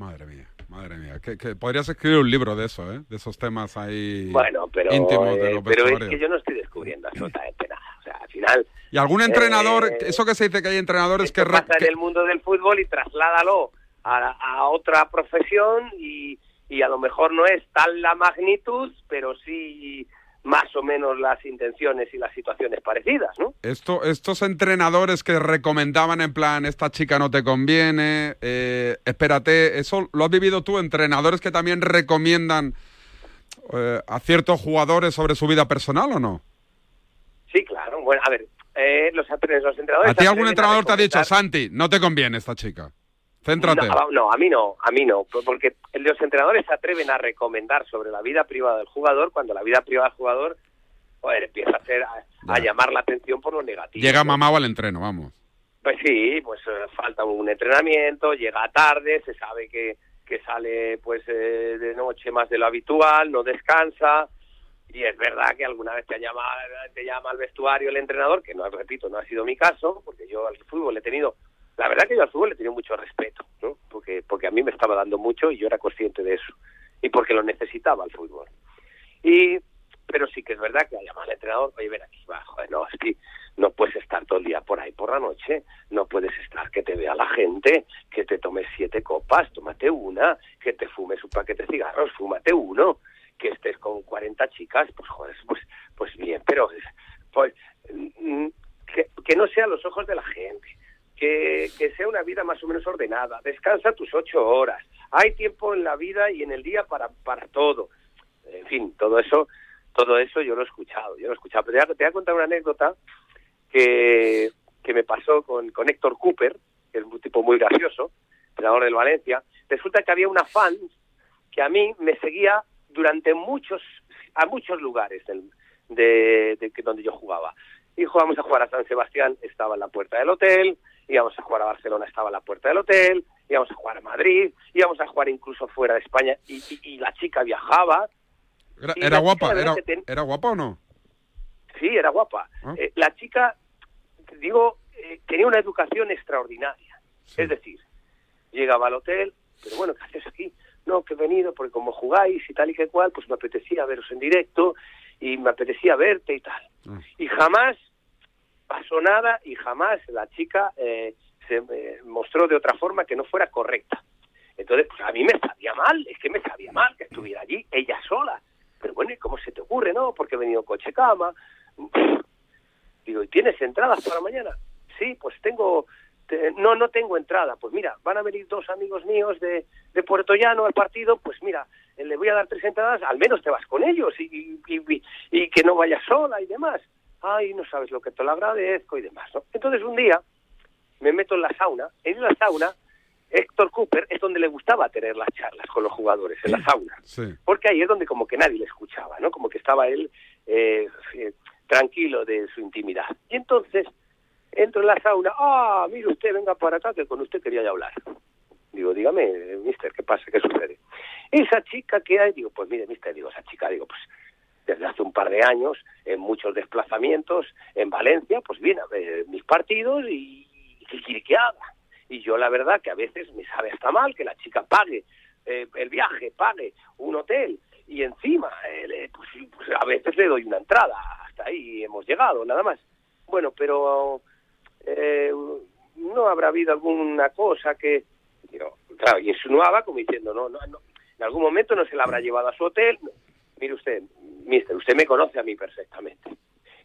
Speaker 9: Madre mía, madre mía. Que, que podrías escribir un libro de eso, ¿eh? De esos temas ahí
Speaker 29: Bueno, pero,
Speaker 9: íntimos de
Speaker 29: eh,
Speaker 9: los
Speaker 29: pero es que yo no estoy descubriendo absolutamente nada. O sea, al final...
Speaker 9: ¿Y algún entrenador,
Speaker 29: eh,
Speaker 9: eso que se dice que hay entrenadores que...
Speaker 29: pasa
Speaker 9: que-
Speaker 29: en el mundo del fútbol y trasládalo a, a otra profesión y, y a lo mejor no es tal la magnitud, pero sí más o menos las intenciones y las situaciones parecidas, ¿no?
Speaker 9: Esto, estos entrenadores que recomendaban en plan, esta chica no te conviene, eh, espérate, ¿eso lo has vivido tú? Entrenadores que también recomiendan eh, a ciertos jugadores sobre su vida personal o no?
Speaker 29: Sí, claro. Bueno, a ver, eh, los, los entrenadores...
Speaker 9: ¿A ti algún entrenador te ha dicho, Santi, no te conviene esta chica? Céntrate.
Speaker 29: No, no, a mí no, a mí no, porque los entrenadores se atreven a recomendar sobre la vida privada del jugador cuando la vida privada del jugador joder, empieza a, hacer, a, a llamar la atención por lo negativo.
Speaker 9: Llega mamado al entreno, vamos.
Speaker 29: Pues sí, pues eh, falta un entrenamiento, llega tarde, se sabe que, que sale pues eh, de noche más de lo habitual, no descansa. Y es verdad que alguna vez te llama, te llama al vestuario el entrenador, que no, repito, no ha sido mi caso, porque yo al fútbol he tenido, la verdad que yo al fútbol le tenido mucho respeto, ¿no? Porque, porque a mí me estaba dando mucho y yo era consciente de eso. Y porque lo necesitaba el fútbol. Y, pero sí que es verdad que ha llamado al entrenador, oye, ven aquí, va, joder, no, es que no puedes estar todo el día por ahí por la noche, no puedes estar que te vea la gente, que te tomes siete copas, tómate una, que te fumes un paquete de cigarros, fúmate uno, que estés con 40 chicas, pues joder, pues, pues bien, pero pues, mm, que, que no sea los ojos de la gente, que, que sea una vida más o menos ordenada, descansa tus ocho horas, hay tiempo en la vida y en el día para, para todo, en fin, todo eso, todo eso yo lo he escuchado, yo lo he escuchado, pero te voy a, contar una anécdota que, que me pasó con, con Héctor Cooper, que es un tipo muy gracioso, entrenador del Valencia, resulta que había una fan que a mí me seguía durante muchos, a muchos lugares del, de, de donde yo jugaba. Y jugábamos a jugar a San Sebastián, estaba en la puerta del hotel, íbamos a jugar a Barcelona, estaba en la puerta del hotel, íbamos a jugar a Madrid, íbamos a jugar incluso fuera de España y, y- y la chica viajaba.
Speaker 9: Era, guapa, era,
Speaker 29: que ten-
Speaker 9: ¿era guapa o no?
Speaker 29: Sí, era guapa.
Speaker 9: Ah.
Speaker 29: Eh, la chica, digo, eh, tenía una educación extraordinaria. Es decir, llegaba al hotel, pero bueno, ¿qué haces aquí? No, que he venido porque como jugáis y tal y que cual, pues me apetecía veros en directo y me apetecía verte y tal. Y jamás pasó nada y jamás la chica eh, se eh, mostró de otra forma que no fuera correcta. Entonces, pues a mí me sabía mal, es que me sabía mal que estuviera allí ella sola. Pero bueno, ¿y cómo se te ocurre, no? Porque he venido coche cama. (laughs) Digo, ¿y tienes entradas para mañana? Sí, pues tengo... te- no, no tengo entrada. Pues mira, van a venir dos amigos míos de, de Puerto Llano al partido. Pues mira, eh, le voy a dar tres entradas, al menos te vas con ellos y, y- y que no vayas sola y demás. Ay, no sabes lo que te lo agradezco y demás, ¿no? Entonces un día me meto en la sauna. En la sauna, Héctor Cooper es donde le gustaba tener las charlas con los jugadores, en la sauna
Speaker 9: Sí.
Speaker 29: porque ahí es donde como que nadie le escuchaba, ¿no? Como que estaba él eh, eh, tranquilo de su intimidad. Y entonces entro en la sauna, ah, mire usted, venga para acá, que con usted quería ya hablar. Digo, dígame, eh, mister, ¿qué pasa? ¿Qué sucede? Esa chica que hay, digo, pues mire, mister, digo, esa chica, digo, pues desde hace un par de años, en muchos desplazamientos en Valencia, pues viene a ver mis partidos y, y ¿qué quiere que haga? Y yo la verdad que a veces me sabe hasta mal que la chica pague eh, el viaje, pague un hotel y encima eh, pues, pues a veces le doy una entrada, hasta ahí hemos llegado, nada más. Bueno, pero eh, no habrá habido alguna cosa que, digo, claro, y insinuaba como diciendo, no, no, no, en algún momento no se la habrá llevado a su hotel. Mire usted, mister, usted me conoce a mí perfectamente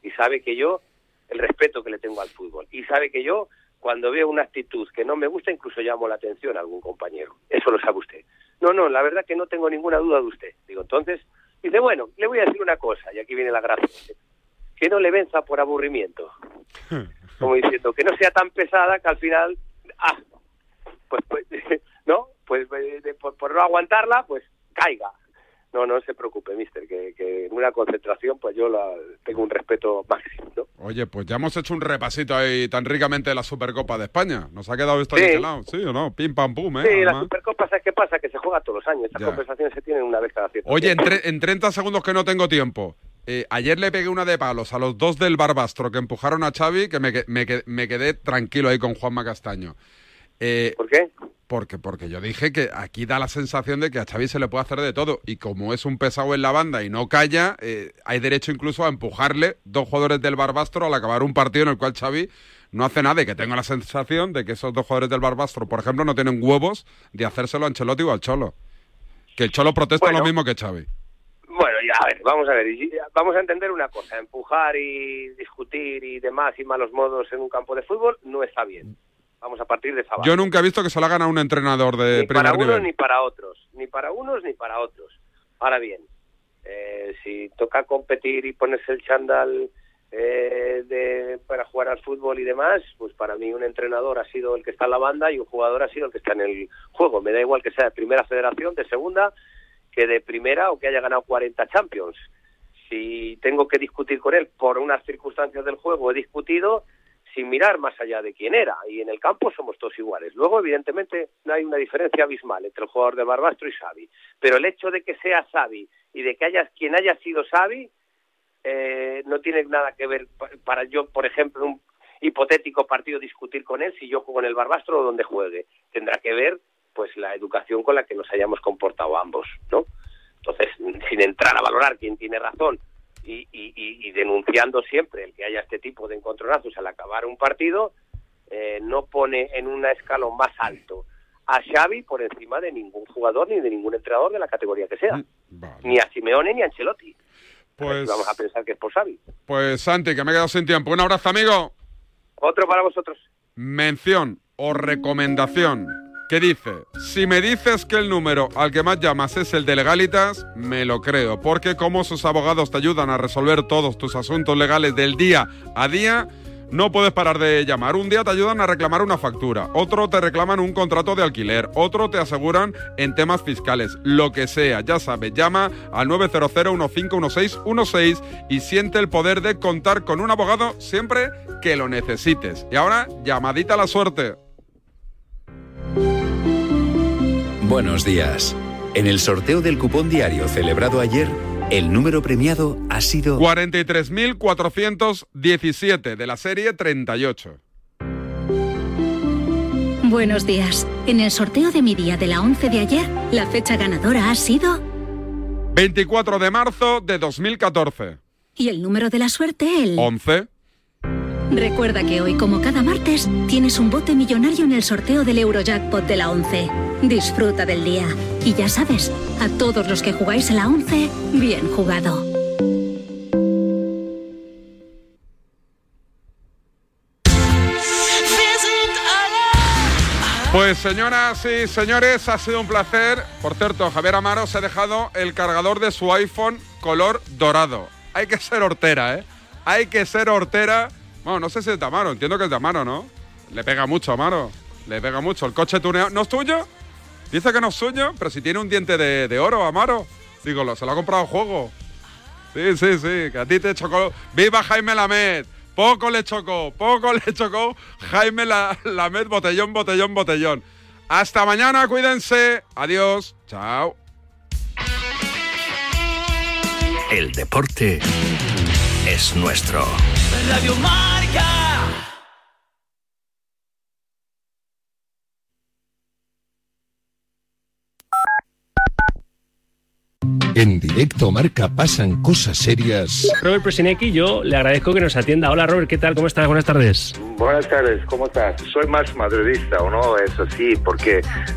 Speaker 29: y sabe que yo, el respeto que le tengo al fútbol, y sabe que yo, cuando veo una actitud que no me gusta, incluso llamo la atención a algún compañero. Eso lo sabe usted. No, no, la verdad que no tengo ninguna duda de usted. Digo, entonces, dice, bueno, le voy a decir una cosa, y aquí viene la gracia. Que no le venza por aburrimiento. (laughs) Como diciendo, que no sea tan pesada que al final, ah, pues, pues (laughs) no, pues eh, por no aguantarla, pues caiga. No, no se preocupe, mister, que, que en una concentración, pues yo la, tengo un respeto máximo, ¿no?
Speaker 9: Oye, pues ya hemos hecho un repasito ahí tan ricamente de la Supercopa de España. Nos ha quedado esto
Speaker 29: Sí.
Speaker 9: niquelado, ¿sí o no? Pim, pam, pum, ¿eh?
Speaker 29: Sí, la. Supercopa, ¿sabes qué pasa? Que se juega todos los años. Estas
Speaker 9: Ya.
Speaker 29: conversaciones se tienen una vez cada cierto
Speaker 9: Oye, en, tre- en 30 segundos que no tengo tiempo. Eh, ayer le pegué una de palos a los dos del Barbastro que empujaron a Xavi, que me, que- me que- me quedé tranquilo ahí con Juanma Castaño. Eh,
Speaker 29: ¿Por qué?
Speaker 9: Porque, porque yo dije que aquí da la sensación de que a Xavi se le puede hacer de todo. Y como es un pesado en la banda y no calla, eh, hay derecho incluso a empujarle dos jugadores del Barbastro al acabar un partido en el cual Xavi no hace nada. Y que tengo la sensación de que esos dos jugadores del Barbastro, por ejemplo, no tienen huevos de hacérselo a Ancelotti o al Cholo. Que el Cholo protesta
Speaker 29: Bueno.
Speaker 9: lo mismo que Xavi.
Speaker 29: Bueno, ya, a ver, vamos a ver, vamos a entender una cosa, empujar y discutir y demás y malos modos en un campo de fútbol no está bien. Vamos a partir de esa base.
Speaker 9: Yo nunca he visto que se lo hagan a un entrenador de
Speaker 29: ni para unos
Speaker 9: nivel.
Speaker 29: ni para otros, ni para unos ni para otros. Ahora bien, eh, si toca competir y ponerse el chándal eh, de, para jugar al fútbol y demás, pues para mí un entrenador ha sido el que está en la banda y un jugador ha sido el que está en el juego. Me da igual que sea de primera federación, de segunda, que de primera o que haya ganado 40 Champions. Si tengo que discutir con él por unas circunstancias del juego, he discutido. Sin mirar más allá de quién era. Y en el campo somos todos iguales. Luego, evidentemente, hay una diferencia abismal entre el jugador de Barbastro y Xavi. Pero el hecho de que sea Xavi y de que haya quien haya sido Xavi eh, no tiene nada que ver pa- para yo, por ejemplo, un hipotético partido discutir con él si yo juego en el Barbastro o donde juegue. Tendrá que ver pues la educación con la que nos hayamos comportado ambos, ¿no? Entonces, (laughs) sin entrar a valorar quién tiene razón y, y- y- y denunciando siempre el que haya este tipo de encontronazos al acabar un partido, eh, no pone en un escalón más alto a Xavi por encima de ningún jugador ni de ningún entrenador de la categoría que sea. Ni a Simeone ni a Ancelotti.
Speaker 9: Pues,
Speaker 29: Vamos a pensar que es por Xavi.
Speaker 9: pues Santi, que me he quedado sin tiempo. Un abrazo, amigo.
Speaker 29: Otro para vosotros.
Speaker 9: Mención o recomendación que dice, si me dices que el número al que más llamas es el de legalitas, me lo creo, porque como sus abogados te ayudan a resolver todos tus asuntos legales del día a día, no puedes parar de llamar. Un día te ayudan a reclamar una factura, otro te reclaman un contrato de alquiler, otro te aseguran en temas fiscales, lo que sea, ya sabes, llama al 900-151616 y siente el poder de contar con un abogado siempre que lo necesites. Y ahora, llamadita a la suerte.
Speaker 30: Buenos días. En el sorteo del cupón diario celebrado ayer, el número premiado ha sido
Speaker 9: 43.417 de la serie 38.
Speaker 31: Buenos días. En el sorteo de mi día de la 11 de ayer, la fecha ganadora ha sido
Speaker 9: 24 de marzo de 2014.
Speaker 31: y el número de la suerte el
Speaker 9: 11.
Speaker 31: Recuerda que hoy, como cada martes, tienes un bote millonario en el sorteo del Eurojackpot de la 11. Disfruta del día. Y ya sabes, a todos los que jugáis a la 11, bien jugado.
Speaker 9: Pues señoras y señores, ha sido un placer. Por cierto, Javier Amaro se ha dejado el cargador de su iPhone color dorado. Hay que ser hortera, ¿eh? Hay que ser hortera. Bueno, no sé si es de Amaro, entiendo que es de Amaro, ¿no? Le pega mucho a Amaro. Le pega mucho. El coche tuneado. ¿No es tuyo? Dice que no es suyo, pero si tiene un diente de, de oro, Amaro. Digo, se lo ha comprado juego. Sí, sí, sí, que a ti te chocó. ¡Viva Jaime Lamed! Poco le chocó, poco le chocó Jaime La- Lamed, botellón, botellón, botellón. Hasta mañana, cuídense. Adiós. Chao.
Speaker 32: El deporte es nuestro.
Speaker 23: Radio Marca.
Speaker 7: En directo marca pasan cosas serias.
Speaker 33: Robert Presinecki, yo le agradezco que nos atienda. Hola Robert, ¿qué tal? ¿Cómo estás? Buenas tardes.
Speaker 34: Buenas tardes, ¿cómo estás? Soy más madridista, ¿o no? Eso sí, porque